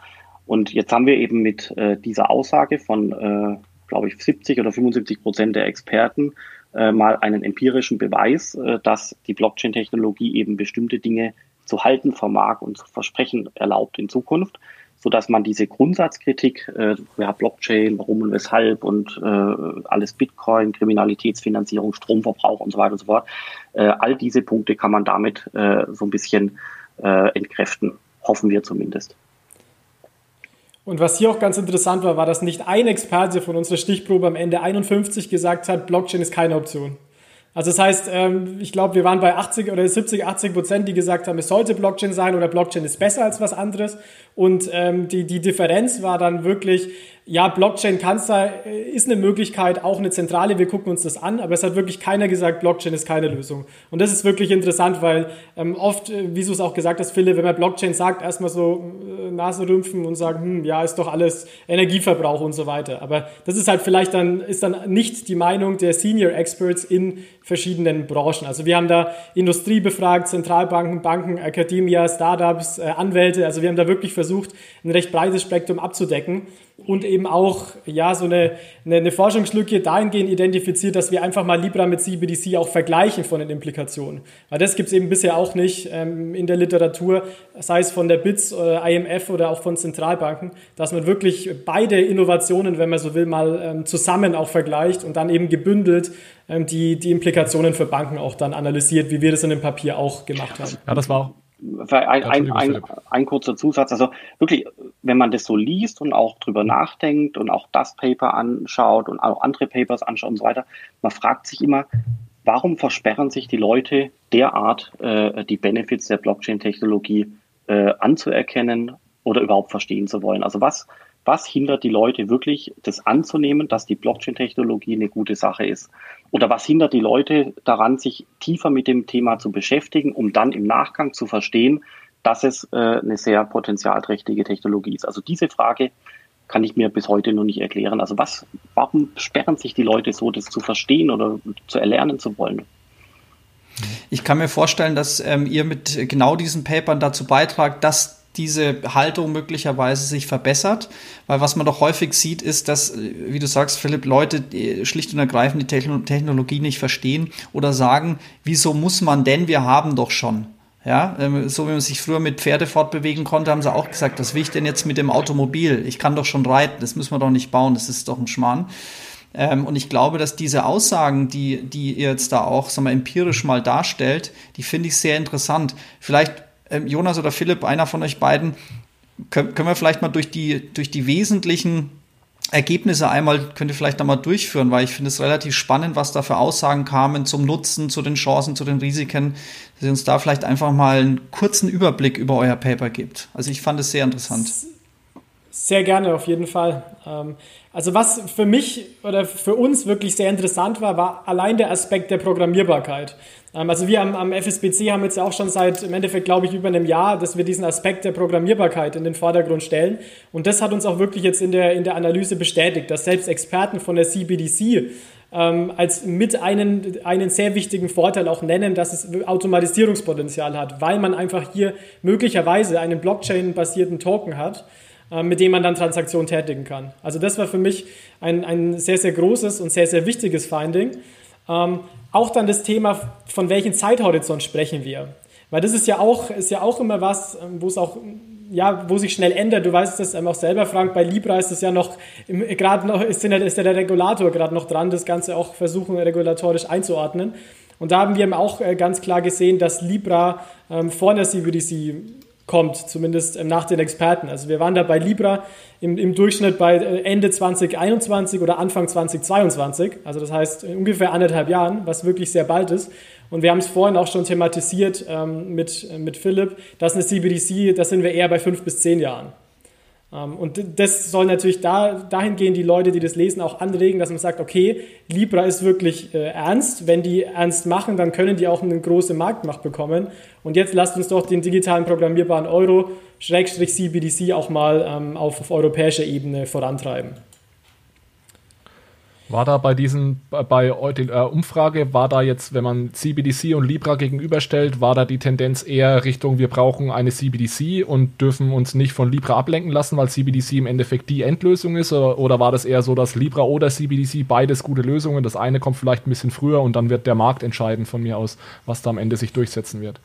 Speaker 3: Und jetzt haben wir eben mit äh, dieser Aussage von, äh, glaube ich, 70 oder 75 Prozent der Experten äh, mal einen empirischen Beweis, äh, dass die Blockchain-Technologie eben bestimmte Dinge zu halten vermag und zu versprechen erlaubt in Zukunft, so dass man diese Grundsatzkritik, äh, ja, Blockchain, warum und weshalb und äh, alles Bitcoin, Kriminalitätsfinanzierung, Stromverbrauch und so weiter und so fort, äh, all diese Punkte kann man damit äh, so ein bisschen äh, entkräften, hoffen wir zumindest.
Speaker 4: Und was hier auch ganz interessant war, war, dass nicht ein Experte von unserer Stichprobe am Ende 51 gesagt hat, Blockchain ist keine Option. Also das heißt, ähm, ich glaube, wir waren bei 80 oder 70, 80 Prozent, die gesagt haben, es sollte Blockchain sein oder Blockchain ist besser als was anderes. Und ähm, die, die Differenz war dann wirklich, ja, Blockchain kann's da, äh, ist eine Möglichkeit, auch eine zentrale, wir gucken uns das an, aber es hat wirklich keiner gesagt, Blockchain ist keine Lösung. Und das ist wirklich interessant, weil ähm, oft, äh, wie du es auch gesagt hast, Philipp, wenn man Blockchain sagt, erstmal so äh, Nase rümpfen und sagen, hm, ja, ist doch alles Energieverbrauch und so weiter. Aber das ist halt vielleicht dann, ist dann nicht die Meinung der Senior Experts in verschiedenen Branchen. Also wir haben da Industrie befragt, Zentralbanken, Banken, Akademia, Startups, äh, Anwälte. Also wir haben da wirklich versucht, ein recht breites Spektrum abzudecken und eben auch ja so eine, eine, eine Forschungslücke dahingehend identifiziert, dass wir einfach mal Libra mit CBDC auch vergleichen von den Implikationen. Weil das gibt es eben bisher auch nicht ähm, in der Literatur, sei es von der BITS oder IMF oder auch von Zentralbanken, dass man wirklich beide Innovationen, wenn man so will, mal ähm, zusammen auch vergleicht und dann eben gebündelt ähm, die, die Implikationen für Banken auch dann analysiert, wie wir das in dem Papier auch gemacht haben.
Speaker 3: Ja, das war auch ein, ein, ein, ein, kurzer Zusatz. Also wirklich, wenn man das so liest und auch drüber nachdenkt und auch das Paper anschaut und auch andere Papers anschaut und so weiter, man fragt sich immer, warum versperren sich die Leute derart, äh, die Benefits der Blockchain-Technologie äh, anzuerkennen oder überhaupt verstehen zu wollen? Also was, was hindert die Leute wirklich, das anzunehmen, dass die Blockchain-Technologie eine gute Sache ist? Oder was hindert die Leute daran, sich tiefer mit dem Thema zu beschäftigen, um dann im Nachgang zu verstehen, dass es äh, eine sehr potenzialträchtige Technologie ist? Also diese Frage kann ich mir bis heute noch nicht erklären. Also was, warum sperren sich die Leute so, das zu verstehen oder zu erlernen zu wollen?
Speaker 2: Ich kann mir vorstellen, dass ähm, ihr mit genau diesen Papern dazu beitragt, dass diese Haltung möglicherweise sich verbessert. Weil was man doch häufig sieht, ist, dass, wie du sagst, Philipp, Leute schlicht und ergreifend die Technologie nicht verstehen oder sagen, wieso muss man denn, wir haben doch schon. Ja, ähm, so wie man sich früher mit Pferde fortbewegen konnte, haben sie auch gesagt, was will ich denn jetzt mit dem Automobil? Ich kann doch schon reiten, das müssen wir doch nicht bauen, das ist doch ein Schmarrn. Ähm, und ich glaube, dass diese Aussagen, die, die ihr jetzt da auch sagen wir, empirisch mal darstellt, die finde ich sehr interessant. Vielleicht Jonas oder Philipp, einer von euch beiden, können, können wir vielleicht mal durch die, durch die wesentlichen Ergebnisse einmal, könnt ihr vielleicht einmal durchführen, weil ich finde es relativ spannend, was da für Aussagen kamen zum Nutzen, zu den Chancen, zu den Risiken, dass ihr uns da vielleicht einfach mal einen kurzen Überblick über euer Paper gibt. Also ich fand es sehr interessant.
Speaker 4: Sehr gerne, auf jeden Fall. Ähm, also was für mich oder für uns wirklich sehr interessant war, war allein der Aspekt der Programmierbarkeit. Ähm, also wir am, am FSBC haben jetzt auch schon seit im Endeffekt, glaube ich, über einem Jahr, dass wir diesen Aspekt der Programmierbarkeit in den Vordergrund stellen. Und das hat uns auch wirklich jetzt in der, in der Analyse bestätigt, dass selbst Experten von der CBDC ähm, als mit einen, einen sehr wichtigen Vorteil auch nennen, dass es Automatisierungspotenzial hat, weil man einfach hier möglicherweise einen Blockchain-basierten Token hat, äh, mit dem man dann Transaktionen tätigen kann. Also das war für mich ein, ein sehr, sehr großes und sehr, sehr wichtiges Finding. Ähm, auch dann das Thema, von welchem Zeithorizont sprechen wir? Weil das ist ja auch, ist ja auch immer was, ähm, wo es auch, ja, wo sich schnell ändert. Du weißt das auch selber, Frank, bei Libra ist es ja noch, gerade noch, ist, der, ist der Regulator gerade noch dran, das Ganze auch versuchen, regulatorisch einzuordnen. Und da haben wir auch äh, ganz klar gesehen, dass Libra ähm, vor der CBDC kommt, zumindest ähm, nach den Experten. Also wir waren da bei Libra im, im Durchschnitt bei äh, Ende 2021 oder Anfang 2022, also das heißt ungefähr anderthalb Jahren, was wirklich sehr bald ist. Und wir haben es vorhin auch schon thematisiert ähm, mit, äh, mit Philipp, dass eine CBDC, da sind wir eher bei fünf bis zehn Jahren. Ähm, und das soll natürlich da, dahingehend die Leute, die das lesen, auch anregen, dass man sagt, okay, Libra ist wirklich äh, ernst. Wenn die ernst machen, dann können die auch eine große Marktmacht bekommen. Und jetzt lasst uns doch den digitalen programmierbaren Euro, Schrägstrich CBDC, auch mal ähm, auf, auf europäischer Ebene vorantreiben.
Speaker 1: War da bei diesen, bei der Umfrage, war da jetzt, wenn man CBDC und Libra gegenüberstellt, war da die Tendenz eher Richtung, wir brauchen eine CBDC und dürfen uns nicht von Libra ablenken lassen, weil CBDC im Endeffekt die Endlösung ist? Oder, oder war das eher so, dass Libra oder CBDC beides gute Lösungen, das eine kommt vielleicht ein bisschen früher und dann wird der Markt entscheiden von mir aus, was da am Ende sich durchsetzen wird?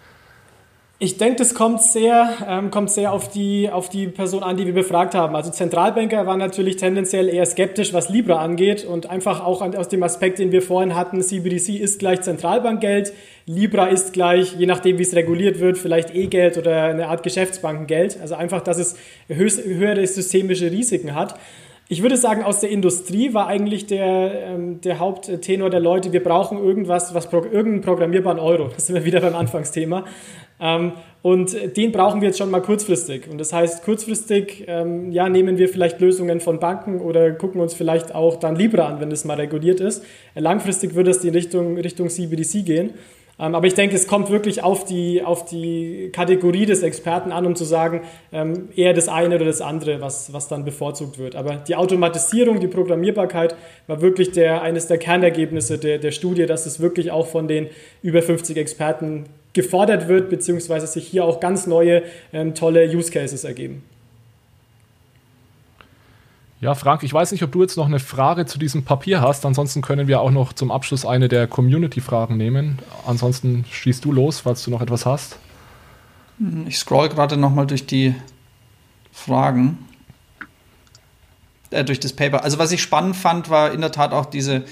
Speaker 4: Ich denke, das kommt sehr, ähm, kommt sehr auf die, auf die Person an, die wir befragt haben. Also Zentralbanker waren natürlich tendenziell eher skeptisch, was Libra angeht und einfach auch an, aus dem Aspekt, den wir vorhin hatten, CBDC ist gleich Zentralbankgeld, Libra ist gleich, je nachdem wie es reguliert wird, vielleicht E-Geld oder eine Art Geschäftsbankengeld. Also einfach, dass es höchst, höhere systemische Risiken hat. Ich würde sagen, aus der Industrie war eigentlich der, ähm, der Haupttenor der Leute, wir brauchen irgendwas, was irgendeinen programmierbaren Euro. Das sind wir wieder beim Anfangsthema. Ähm, und den brauchen wir jetzt schon mal kurzfristig. Und das heißt, kurzfristig ähm, ja, nehmen wir vielleicht Lösungen von Banken oder gucken uns vielleicht auch dann Libra an, wenn das mal reguliert ist. Langfristig würde es in Richtung, Richtung CBDC gehen. Ähm, aber ich denke, es kommt wirklich auf die, auf die Kategorie des Experten an, um zu sagen, ähm, eher das eine oder das andere, was, was dann bevorzugt wird. Aber die Automatisierung, die Programmierbarkeit war wirklich der, eines der Kernergebnisse der, der Studie, dass es wirklich auch von den über 50 Experten gefordert wird, beziehungsweise sich hier auch ganz neue, ähm, tolle Use Cases ergeben.
Speaker 1: Ja, Frank, ich weiß nicht, ob du jetzt noch eine Frage zu diesem Papier hast. Ansonsten können wir auch noch zum Abschluss eine der Community-Fragen nehmen. Ansonsten schießt du los, falls du noch etwas hast.
Speaker 2: Ich scroll gerade nochmal durch die Fragen. Äh, durch das Paper. Also was ich spannend fand, war in der Tat auch diese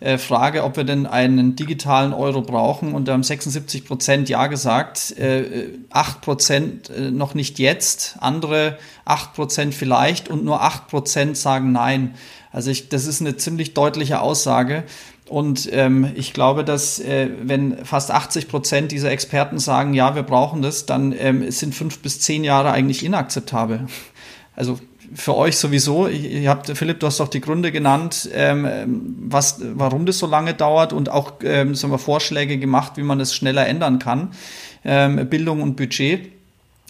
Speaker 2: äh, Frage, ob wir denn einen digitalen Euro brauchen. Und da haben 76 Prozent Ja gesagt, äh, 8 Prozent äh, noch nicht jetzt, andere 8 Prozent vielleicht und nur 8 Prozent sagen Nein. Also ich, das ist eine ziemlich deutliche Aussage. Und ähm, ich glaube, dass äh, wenn fast 80 Prozent dieser Experten sagen, ja, wir brauchen das, dann ähm, sind fünf bis zehn Jahre eigentlich inakzeptabel. Also für euch sowieso. Ihr habt, Philipp, du hast doch die Gründe genannt, ähm, was, warum das so lange dauert und auch ähm, sagen wir, Vorschläge gemacht, wie man es schneller ändern kann. Ähm, Bildung und Budget.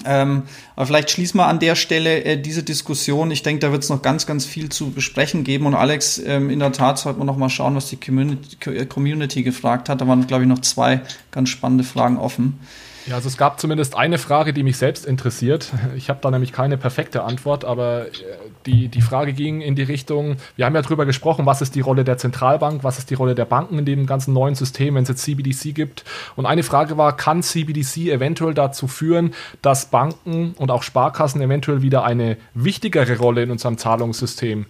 Speaker 2: Ähm, aber vielleicht schließen wir an der Stelle äh, diese Diskussion. Ich denke, da wird es noch ganz, ganz viel zu besprechen geben. Und Alex, ähm, in der Tat sollten wir noch mal schauen, was die Community, Community gefragt hat. Da waren, glaube ich, noch zwei ganz spannende Fragen offen.
Speaker 1: Ja, also es gab zumindest eine Frage, die mich selbst interessiert. <laughs> Ich habe da nämlich keine perfekte Antwort, aber äh, die, die Frage ging in die Richtung, wir haben ja darüber gesprochen, was ist die Rolle der Zentralbank, was ist die Rolle der Banken in dem ganzen neuen System, wenn es jetzt CBDC gibt. Und eine Frage war, kann CBDC eventuell dazu führen, dass Banken und auch Sparkassen eventuell wieder eine wichtigere Rolle in unserem Zahlungssystem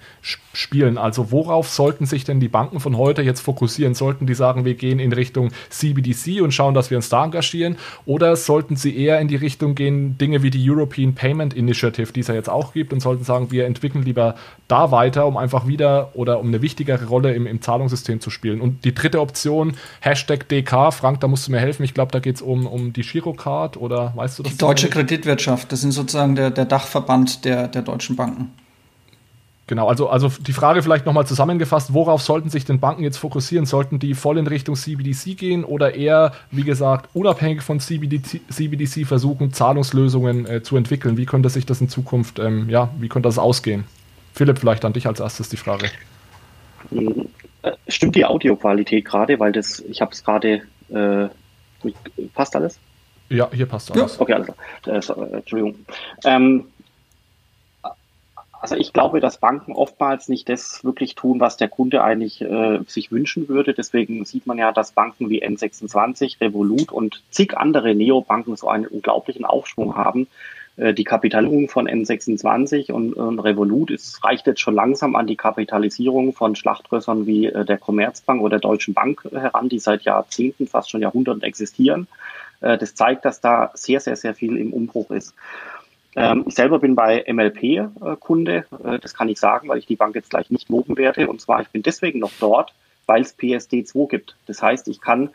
Speaker 1: spielen? Also worauf sollten sich denn die Banken von heute jetzt fokussieren? Sollten die sagen, wir gehen in Richtung CBDC und schauen, dass wir uns da engagieren? Oder oder sollten sie eher in die Richtung gehen, Dinge wie die European Payment Initiative, die es ja jetzt auch gibt, und sollten sagen, wir entwickeln lieber da weiter, um einfach wieder oder um eine wichtigere Rolle im, im Zahlungssystem zu spielen. Und die dritte Option, Hashtag DK, Frank, da musst du mir helfen. Ich glaube, da geht es um, um die Girocard oder weißt du das?
Speaker 2: Die deutsche Kreditwirtschaft, das sind sozusagen der, der Dachverband der, der deutschen Banken.
Speaker 1: Genau, also, also die Frage vielleicht nochmal zusammengefasst, worauf sollten sich denn Banken jetzt fokussieren? Sollten die voll in Richtung CBDC gehen oder eher, wie gesagt, unabhängig von CBDC, CBDC versuchen, Zahlungslösungen äh, zu entwickeln? Wie könnte sich das in Zukunft, ähm, ja, wie könnte das ausgehen? Philipp, vielleicht an dich als erstes die Frage.
Speaker 3: Äh, stimmt die Audioqualität gerade, weil das, ich habe es gerade, äh, passt alles?
Speaker 1: Ja, hier passt alles.
Speaker 3: Ja. Okay, alles klar. Äh, Entschuldigung. Ähm, also ich glaube, dass Banken oftmals nicht das wirklich tun, was der Kunde eigentlich äh, sich wünschen würde. Deswegen sieht man ja, dass Banken wie N26, Revolut und zig andere Neobanken so einen unglaublichen Aufschwung haben. Äh, die Kapitalisierung von N26 und, Revolut ist, reicht jetzt schon langsam an die Kapitalisierung von Schlachtrössern wie äh, der Commerzbank oder der Deutschen Bank heran, die seit Jahrzehnten, fast schon Jahrhunderten existieren. Äh, das zeigt, dass da sehr, sehr, sehr viel im Umbruch ist. Ähm, ich selber bin bei MLP äh, Kunde. Äh, das kann ich sagen, weil ich die Bank jetzt gleich nicht loben werde. Und zwar, ich bin deswegen noch dort, weil es PSD2 gibt. Das heißt, ich kann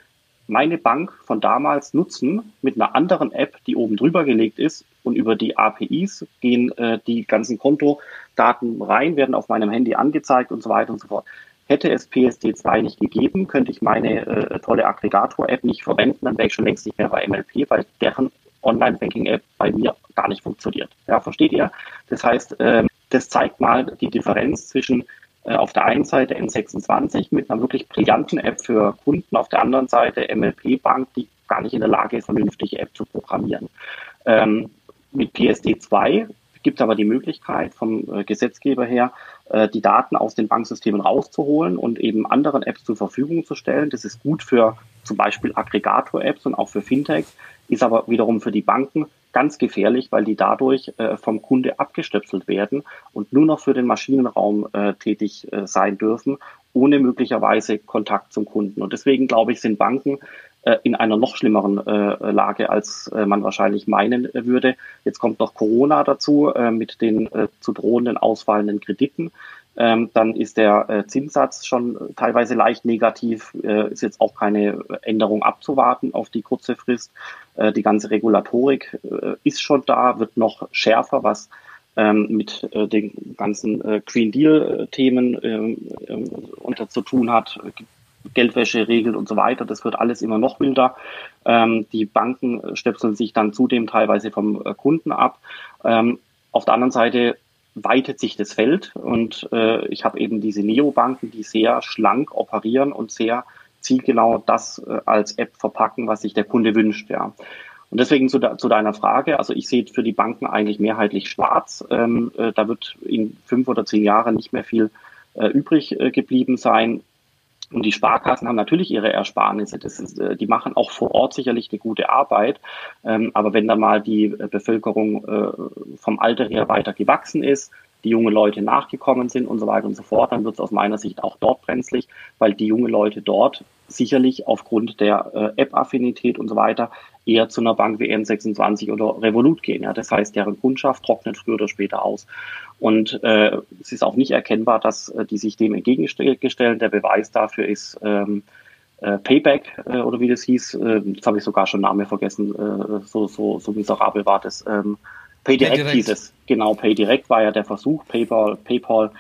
Speaker 3: meine Bank von damals nutzen mit einer anderen App, die oben drüber gelegt ist. Und über die APIs gehen äh, die ganzen Kontodaten rein, werden auf meinem Handy angezeigt und so weiter und so fort. Hätte es PSD2 nicht gegeben, könnte ich meine äh, tolle Aggregator-App nicht verwenden, dann wäre ich schon längst nicht mehr bei MLP, weil deren Online-Banking-App bei mir gar nicht funktioniert. Ja, versteht ihr? Das heißt, ähm, das zeigt mal die Differenz zwischen Äh, auf der einen Seite N26 mit einer wirklich brillanten App für Kunden, auf der anderen Seite MLP Bank, die gar nicht in der Lage ist, vernünftige App zu programmieren. Ähm, mit PSD2 gibt es aber die Möglichkeit vom äh, Gesetzgeber her, äh, die Daten aus den Banksystemen rauszuholen und eben anderen Apps zur Verfügung zu stellen. Das ist gut für zum Beispiel Aggregator-Apps und auch für Fintechs, ist aber wiederum für die Banken ganz gefährlich, weil die dadurch äh, vom Kunde abgestöpselt werden und nur noch für den Maschinenraum äh, tätig äh, sein dürfen, ohne möglicherweise Kontakt zum Kunden. Und deswegen glaube ich, sind Banken äh, in einer noch schlimmeren äh, Lage, als äh, man wahrscheinlich meinen würde. Jetzt kommt noch Corona dazu mit den zu drohenden ausfallenden Krediten. Ähm, dann ist der äh, Zinssatz schon teilweise leicht negativ, äh, ist jetzt auch keine Änderung abzuwarten auf die kurze Frist. Äh, die ganze Regulatorik äh, ist schon da, wird noch schärfer, was ähm, mit äh, den ganzen äh, Green Deal-Themen ähm, ähm, zu tun hat. Geldwäsche regelt und so weiter. Das wird alles immer noch wilder. Die Banken stöpseln sich dann zudem teilweise vom Kunden ab. Auf der anderen Seite weitet sich das Feld und äh, ich habe eben diese Neobanken, die sehr schlank operieren und sehr zielgenau das äh, als App verpacken, was sich der Kunde wünscht. Ja. Und deswegen zu, zu deiner Frage, also ich sehe für die Banken eigentlich mehrheitlich schwarz. Ähm, äh, da wird in fünf oder zehn Jahren nicht mehr viel äh, übrig äh, geblieben sein. Und die Sparkassen haben natürlich ihre Ersparnisse. Das ist, äh, die machen auch vor Ort sicherlich eine gute Arbeit. Ähm, aber wenn da mal die äh, Bevölkerung äh, vom Alter her weiter gewachsen ist, die junge Leute nachgekommen sind und so weiter und so fort, dann wird es aus meiner Sicht auch dort brenzlig, weil die junge Leute dort sicherlich aufgrund der App-Affinität und so weiter eher zu einer Bank wie N26 oder Revolut gehen. Ja. Das heißt, deren Kundschaft trocknet früher oder später aus. Und äh, es ist auch nicht erkennbar, dass äh, die sich dem entgegenstellen. Der Beweis dafür ist ähm, äh, Payback äh, oder wie das hieß. Äh, jetzt habe ich sogar schon Name vergessen. Äh, so, so, so miserabel war das. Ähm, PayDirect, PayDirect hieß es. Genau, PayDirect war ja der Versuch, PayPal, PayPal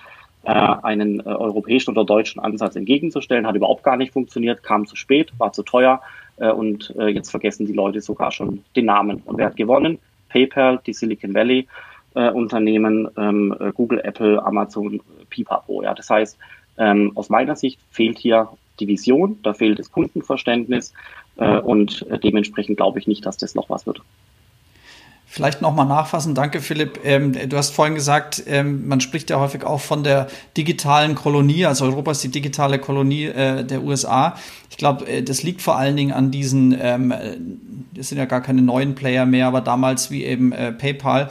Speaker 3: äh, einen äh, europäischen oder deutschen Ansatz entgegenzustellen. Hat überhaupt gar nicht funktioniert, kam zu spät, war zu teuer und äh, jetzt vergessen die Leute sogar schon den Namen. Und wer hat gewonnen? PayPal, die Silicon Valley äh, Unternehmen, ähm, äh, Google, Apple, Amazon, Pipapo. Ja, das heißt, ähm, aus meiner Sicht fehlt hier die Vision, da fehlt das Kundenverständnis äh, und äh, dementsprechend glaube ich nicht, dass das noch was wird.
Speaker 2: Vielleicht nochmal nachfassen. Danke, Philipp. Ähm, du hast vorhin gesagt, ähm, man spricht ja häufig auch von der digitalen Kolonie. Also Europa ist die digitale Kolonie äh, der USA. Ich glaube, äh, das liegt vor allen Dingen an diesen, ähm, das sind ja gar keine neuen Player mehr, aber damals wie eben äh, PayPal.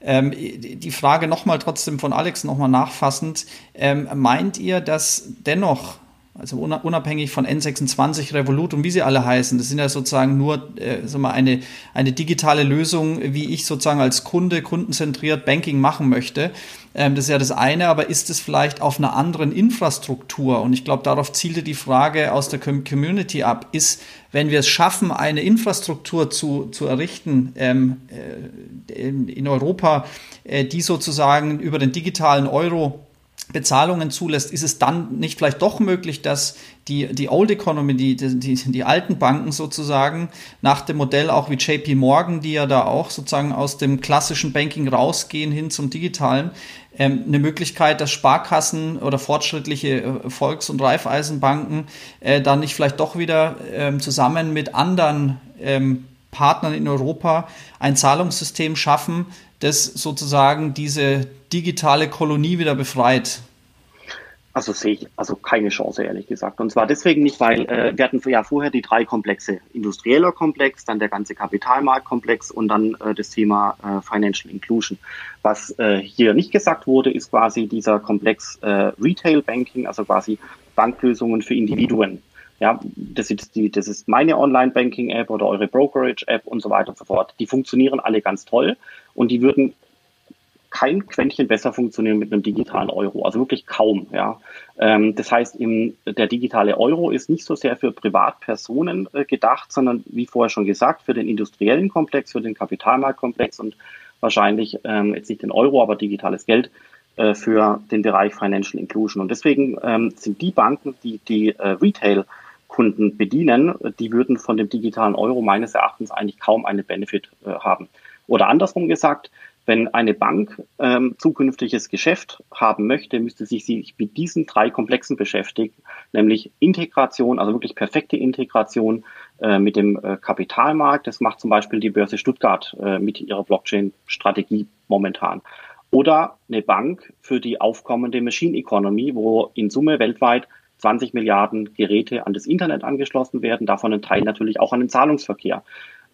Speaker 2: Ähm, die Frage nochmal trotzdem von Alex nochmal nachfassend. Ähm, meint ihr, dass dennoch also unabhängig von N26, Revolut und wie sie alle heißen. Das sind ja sozusagen nur äh, sag mal, eine, eine digitale Lösung, wie ich sozusagen als Kunde kundenzentriert Banking machen möchte. Ähm, das ist ja das eine, aber ist es vielleicht auf einer anderen Infrastruktur? Und ich glaube, darauf zielte die Frage aus der Community ab. Ist, wenn wir es schaffen, eine Infrastruktur zu, zu errichten ähm, äh, in, in Europa, äh, die sozusagen über den digitalen Euro Bezahlungen zulässt, ist es dann nicht vielleicht doch möglich, dass die, die Old Economy, die, die, die alten Banken sozusagen, nach dem Modell auch wie JP Morgan, die ja da auch sozusagen aus dem klassischen Banking rausgehen hin zum digitalen, ähm, eine Möglichkeit, dass Sparkassen oder fortschrittliche äh, Volks- und Raiffeisenbanken äh, dann nicht vielleicht doch wieder ähm, zusammen mit anderen ähm, Partnern in Europa ein Zahlungssystem schaffen, das sozusagen diese digitale Kolonie wieder befreit?
Speaker 3: Also sehe ich also keine Chance, ehrlich gesagt. Und zwar deswegen nicht, weil äh, wir hatten ja vorher die drei Komplexe. Industrieller Komplex, dann der ganze Kapitalmarktkomplex und dann äh, das Thema äh, Financial Inclusion. Was äh, hier nicht gesagt wurde, ist quasi dieser Komplex äh, Retail Banking, also quasi Banklösungen für Individuen. Ja, das ist die, das ist meine Online-Banking-App oder eure Brokerage-App und so weiter und so fort. Die funktionieren alle ganz toll und die würden kein Quäntchen besser funktionieren mit einem digitalen Euro, also wirklich kaum. Ja. Ähm, das heißt, der digitale Euro ist nicht so sehr für Privatpersonen äh, gedacht, sondern wie vorher schon gesagt, für den industriellen Komplex, für den Kapitalmarktkomplex und wahrscheinlich ähm, jetzt nicht den Euro, aber digitales Geld äh, für den Bereich Financial Inclusion. Und deswegen ähm, sind die Banken, die die äh, Retail Kunden bedienen, die würden von dem digitalen Euro meines Erachtens eigentlich kaum einen Benefit äh, haben. Oder andersrum gesagt, Wenn eine Bank ähm, zukünftiges Geschäft haben möchte, müsste sich sich mit diesen drei Komplexen beschäftigen, nämlich Integration, also wirklich perfekte Integration äh, mit dem äh, Kapitalmarkt. Das macht zum Beispiel die Börse Stuttgart äh, mit ihrer Blockchain-Strategie momentan. Oder eine Bank für die aufkommende Machine Economy, wo in Summe weltweit 20 Milliarden Geräte an das Internet angeschlossen werden, davon ein Teil natürlich auch an den Zahlungsverkehr.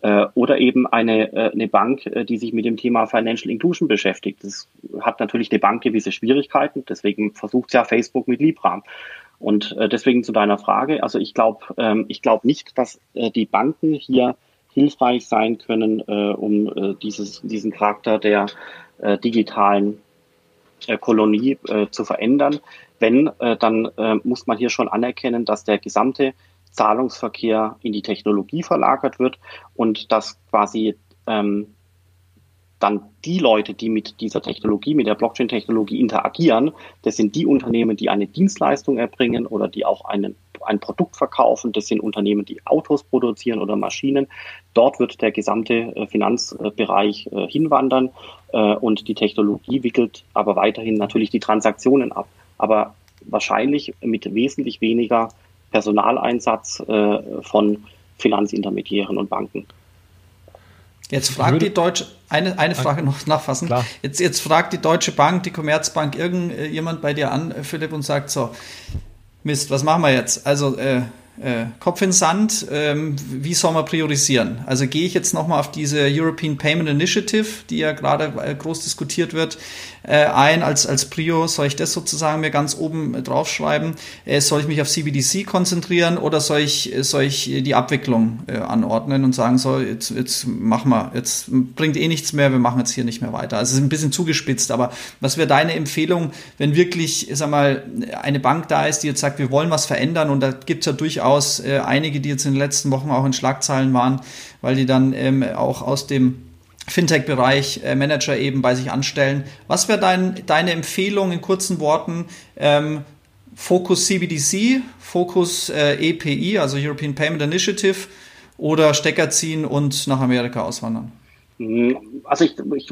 Speaker 3: Äh, oder eben eine, äh, eine Bank, äh, die sich mit dem Thema Financial Inclusion beschäftigt. Das hat natürlich eine Bank gewisse Schwierigkeiten, deswegen versucht ja Facebook mit Libra. Und deswegen zu deiner Frage, also ich glaube ähm, ich glaube nicht, dass die Banken hier hilfreich sein können, um dieses, diesen Charakter der digitalen Kolonie zu verändern. Wenn, dann muss man hier schon anerkennen, dass der gesamte Zahlungsverkehr in die Technologie verlagert wird und dass quasi ähm, dann die Leute, die mit dieser Technologie, mit der Blockchain-Technologie interagieren, das sind die Unternehmen, die eine Dienstleistung erbringen oder die auch einen, ein Produkt verkaufen. Das sind Unternehmen, die Autos produzieren oder Maschinen. Dort wird der gesamte äh, Finanzbereich äh, hinwandern äh, und die Technologie wickelt aber weiterhin natürlich die Transaktionen ab. Aber wahrscheinlich mit wesentlich weniger Personaleinsatz von Finanzintermediären und Banken.
Speaker 2: Jetzt fragt die Deutsche, eine, eine Frage noch nachfassen. Klar. Jetzt, jetzt fragt die Deutsche Bank, die Commerzbank, irgendjemand bei dir an, Philipp, und sagt so, Mist, was machen wir jetzt? Also äh, äh, Kopf in Sand, ähm, wie soll man priorisieren? Also gehe ich jetzt nochmal auf diese European Payment Initiative, die ja gerade äh, groß diskutiert wird, äh, ein als, als Prio? Soll ich das sozusagen mir ganz oben äh, draufschreiben? Äh, soll ich mich auf CBDC konzentrieren oder soll ich, soll ich die Abwicklung äh, anordnen und sagen, so, jetzt, jetzt machen wir, jetzt bringt eh nichts mehr, wir machen jetzt hier nicht mehr weiter. Also es ist ein bisschen zugespitzt, aber was wäre deine Empfehlung, wenn wirklich, sag mal, eine Bank da ist, die jetzt sagt, wir wollen was verändern und da gibt es ja durchaus äh, einige, die jetzt in den letzten Wochen auch in Schlagzeilen waren, weil die dann ähm, auch aus dem Fintech-Bereich äh, Manager eben bei sich anstellen. Was wäre dein, deine Empfehlung in kurzen Worten? Ähm, Fokus CBDC, Fokus äh, EPI, also European Payment Initiative, oder Stecker ziehen und nach Amerika auswandern?
Speaker 3: Mhm. Also ich, ich,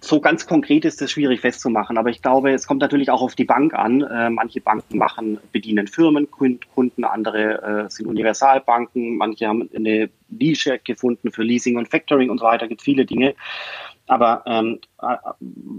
Speaker 3: so ganz konkret ist das schwierig festzumachen, aber ich glaube, es kommt natürlich auch auf die Bank an. Äh, manche Banken machen, bedienen Firmenkunden, andere äh, sind Universalbanken, manche haben eine Nische gefunden für Leasing und Factoring und so weiter, gibt viele Dinge. Aber ähm, äh,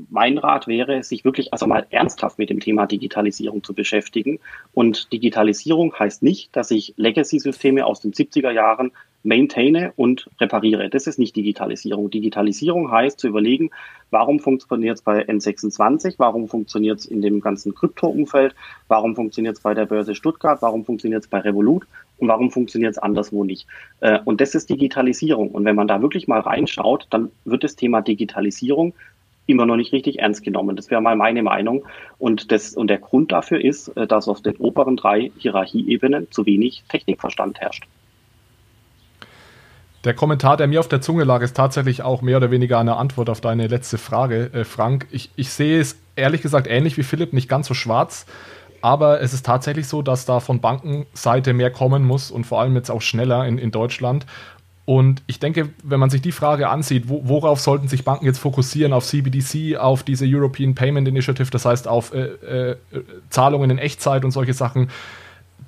Speaker 3: mein Rat wäre, sich wirklich also mal ernsthaft mit dem Thema Digitalisierung zu beschäftigen. Und Digitalisierung heißt nicht, dass ich Legacy-Systeme aus den 70er Jahren maintaine und repariere. Das ist nicht Digitalisierung. Digitalisierung heißt zu überlegen, warum funktioniert es bei N26, warum funktioniert es in dem ganzen Krypto-Umfeld, warum funktioniert es bei der Börse Stuttgart, warum funktioniert es bei Revolut und warum funktioniert es anderswo nicht. Äh, und das ist Digitalisierung. Und wenn man da wirklich mal reinschaut, dann wird das Thema Digitalisierung immer noch nicht richtig ernst genommen. Das wäre mal meine Meinung. Und, das, und der Grund dafür ist, äh, dass auf den oberen drei Hierarchieebenen zu wenig Technikverstand herrscht.
Speaker 1: Der Kommentar, der mir auf der Zunge lag, ist tatsächlich auch mehr oder weniger eine Antwort auf deine letzte Frage, äh, Frank. Ich, ich sehe es ehrlich gesagt ähnlich wie Philipp, nicht ganz so schwarz. Aber es ist tatsächlich so, dass da von Bankenseite mehr kommen muss und vor allem jetzt auch schneller in, in Deutschland. Und ich denke, wenn man sich die Frage ansieht, wo, worauf sollten sich Banken jetzt fokussieren? Auf CBDC, auf diese European Payment Initiative, das heißt auf äh, äh, Zahlungen in Echtzeit und solche Sachen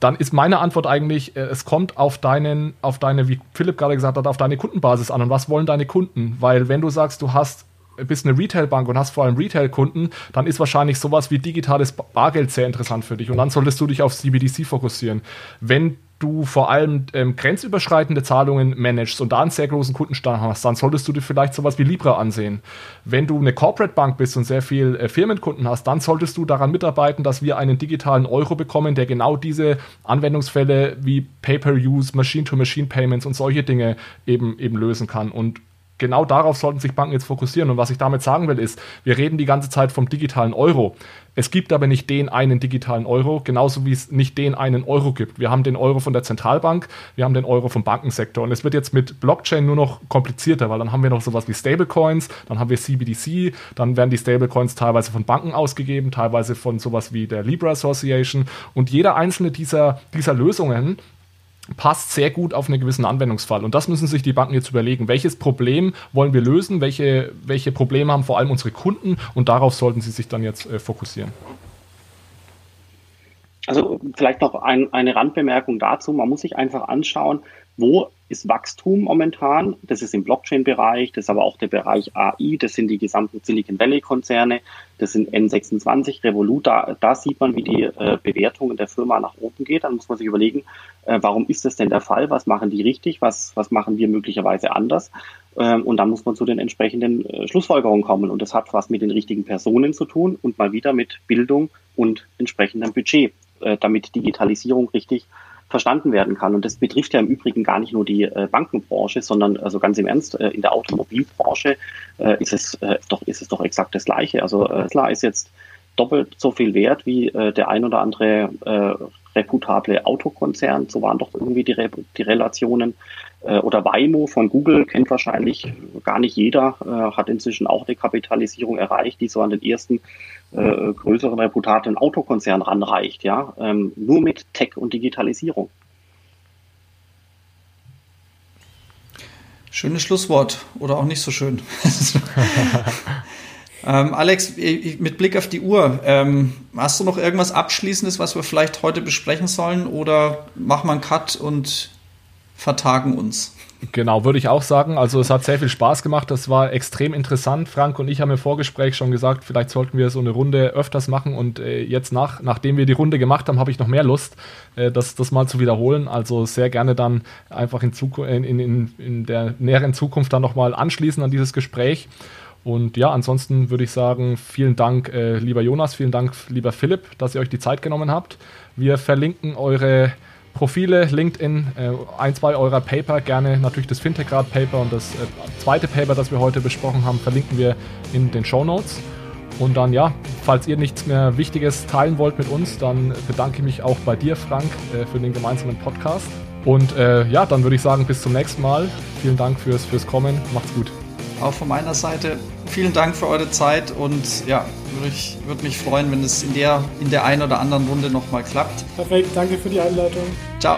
Speaker 1: dann ist meine Antwort eigentlich, äh, es kommt auf deinen, auf deine, wie Philipp gerade gesagt hat, auf deine Kundenbasis an. Und was wollen deine Kunden? Weil wenn du sagst, du hast bist eine Retailbank und hast vor allem Retail-Kunden, dann ist wahrscheinlich sowas wie digitales Bargeld sehr interessant für dich. Und dann solltest du dich auf CBDC fokussieren. Wenn du vor allem ähm, grenzüberschreitende Zahlungen managst und da einen sehr großen Kundenstamm hast, dann solltest du dir vielleicht sowas wie Libra ansehen. Wenn du eine Corporate Bank bist und sehr viel äh, Firmenkunden hast, dann solltest du daran mitarbeiten, dass wir einen digitalen Euro bekommen, der genau diese Anwendungsfälle wie Pay-per-Use, Machine-to-Machine-Payments und solche Dinge eben, eben lösen kann. Und genau darauf sollten sich Banken jetzt fokussieren. Und was ich damit sagen will, ist, wir reden die ganze Zeit vom digitalen Euro. Es gibt aber nicht den einen digitalen Euro, genauso wie es nicht den einen Euro gibt. Wir haben den Euro von der Zentralbank, wir haben den Euro vom Bankensektor. Und es wird jetzt mit Blockchain nur noch komplizierter, weil dann haben wir noch sowas wie Stablecoins, dann haben wir CBDC, dann werden die Stablecoins teilweise von Banken ausgegeben, teilweise von sowas wie der Libra Association. Und jeder einzelne dieser, dieser Lösungen passt sehr gut auf einen gewissen Anwendungsfall. Und das müssen sich die Banken jetzt überlegen. Welches Problem wollen wir lösen? Welche, welche Probleme haben vor allem unsere Kunden? Und darauf sollten sie sich dann jetzt äh, fokussieren.
Speaker 3: Also vielleicht noch ein, eine Randbemerkung dazu. Man muss sich einfach anschauen, wo ist Wachstum momentan? Das ist im Blockchain-Bereich, das ist aber auch der Bereich AI, das sind die gesamten Silicon Valley-Konzerne, das sind N26, Revolut. Da, da sieht man, wie die äh, Bewertung der Firma nach oben geht. Dann muss man sich überlegen, äh, warum ist das denn der Fall? Was machen die richtig? Was, was machen wir möglicherweise anders? Ähm, und dann muss man zu den entsprechenden äh, Schlussfolgerungen kommen. Und das hat was mit den richtigen Personen zu tun und mal wieder mit Bildung und entsprechendem Budget, äh, damit Digitalisierung richtig verstanden werden kann. Und das betrifft ja im Übrigen gar nicht nur die äh, Bankenbranche, sondern also ganz im Ernst, äh, in der Automobilbranche äh, ist, es, äh, doch, ist es doch exakt das Gleiche. Also äh, Tesla ist jetzt doppelt so viel wert wie äh, der ein oder andere reputable Autokonzern. So waren doch irgendwie die, Re die Relationen. Äh, oder Waymo von Google kennt wahrscheinlich gar nicht jeder, äh, hat inzwischen auch eine Kapitalisierung erreicht, die so an den ersten äh, größeren reputablen Autokonzern ranreicht, ja, ähm, nur mit Tech und Digitalisierung.
Speaker 2: Schönes Schlusswort oder auch nicht so schön. <laughs> ähm, Alex, mit Blick auf die Uhr, ähm, hast du noch irgendwas Abschließendes, was wir vielleicht heute besprechen sollen oder machen wir einen Cut und vertagen uns?
Speaker 1: Genau, würde ich auch sagen. Also es hat sehr viel Spaß gemacht. Das war extrem interessant. Frank und ich haben im Vorgespräch schon gesagt, vielleicht sollten wir so eine Runde öfters machen. Und äh, jetzt nach, nachdem wir die Runde gemacht haben, habe ich noch mehr Lust, äh, das, das mal zu wiederholen. Also sehr gerne dann einfach in, in, in, in der näheren Zukunft dann nochmal anschließen an dieses Gespräch. Und ja, ansonsten würde ich sagen, vielen Dank, äh, lieber Jonas, vielen Dank, lieber Philipp, dass ihr euch die Zeit genommen habt. Wir verlinken eure Profile, LinkedIn, äh, ein, zwei eurer Paper, gerne natürlich das Fintech-Grad-Paper und das äh, zweite Paper, das wir heute besprochen haben, verlinken wir in den Show Notes. Und dann ja, falls ihr nichts mehr Wichtiges teilen wollt mit uns, dann bedanke ich mich auch bei dir, Frank, äh, für den gemeinsamen Podcast. Und äh, ja, dann würde ich sagen, bis zum nächsten Mal. Vielen Dank fürs, fürs Kommen. Macht's gut.
Speaker 2: Auch von meiner Seite vielen Dank für eure Zeit und ja, würde würd mich freuen, wenn es in der, in der einen oder anderen Runde nochmal klappt.
Speaker 4: Perfekt, danke für die Einleitung.
Speaker 2: Ciao.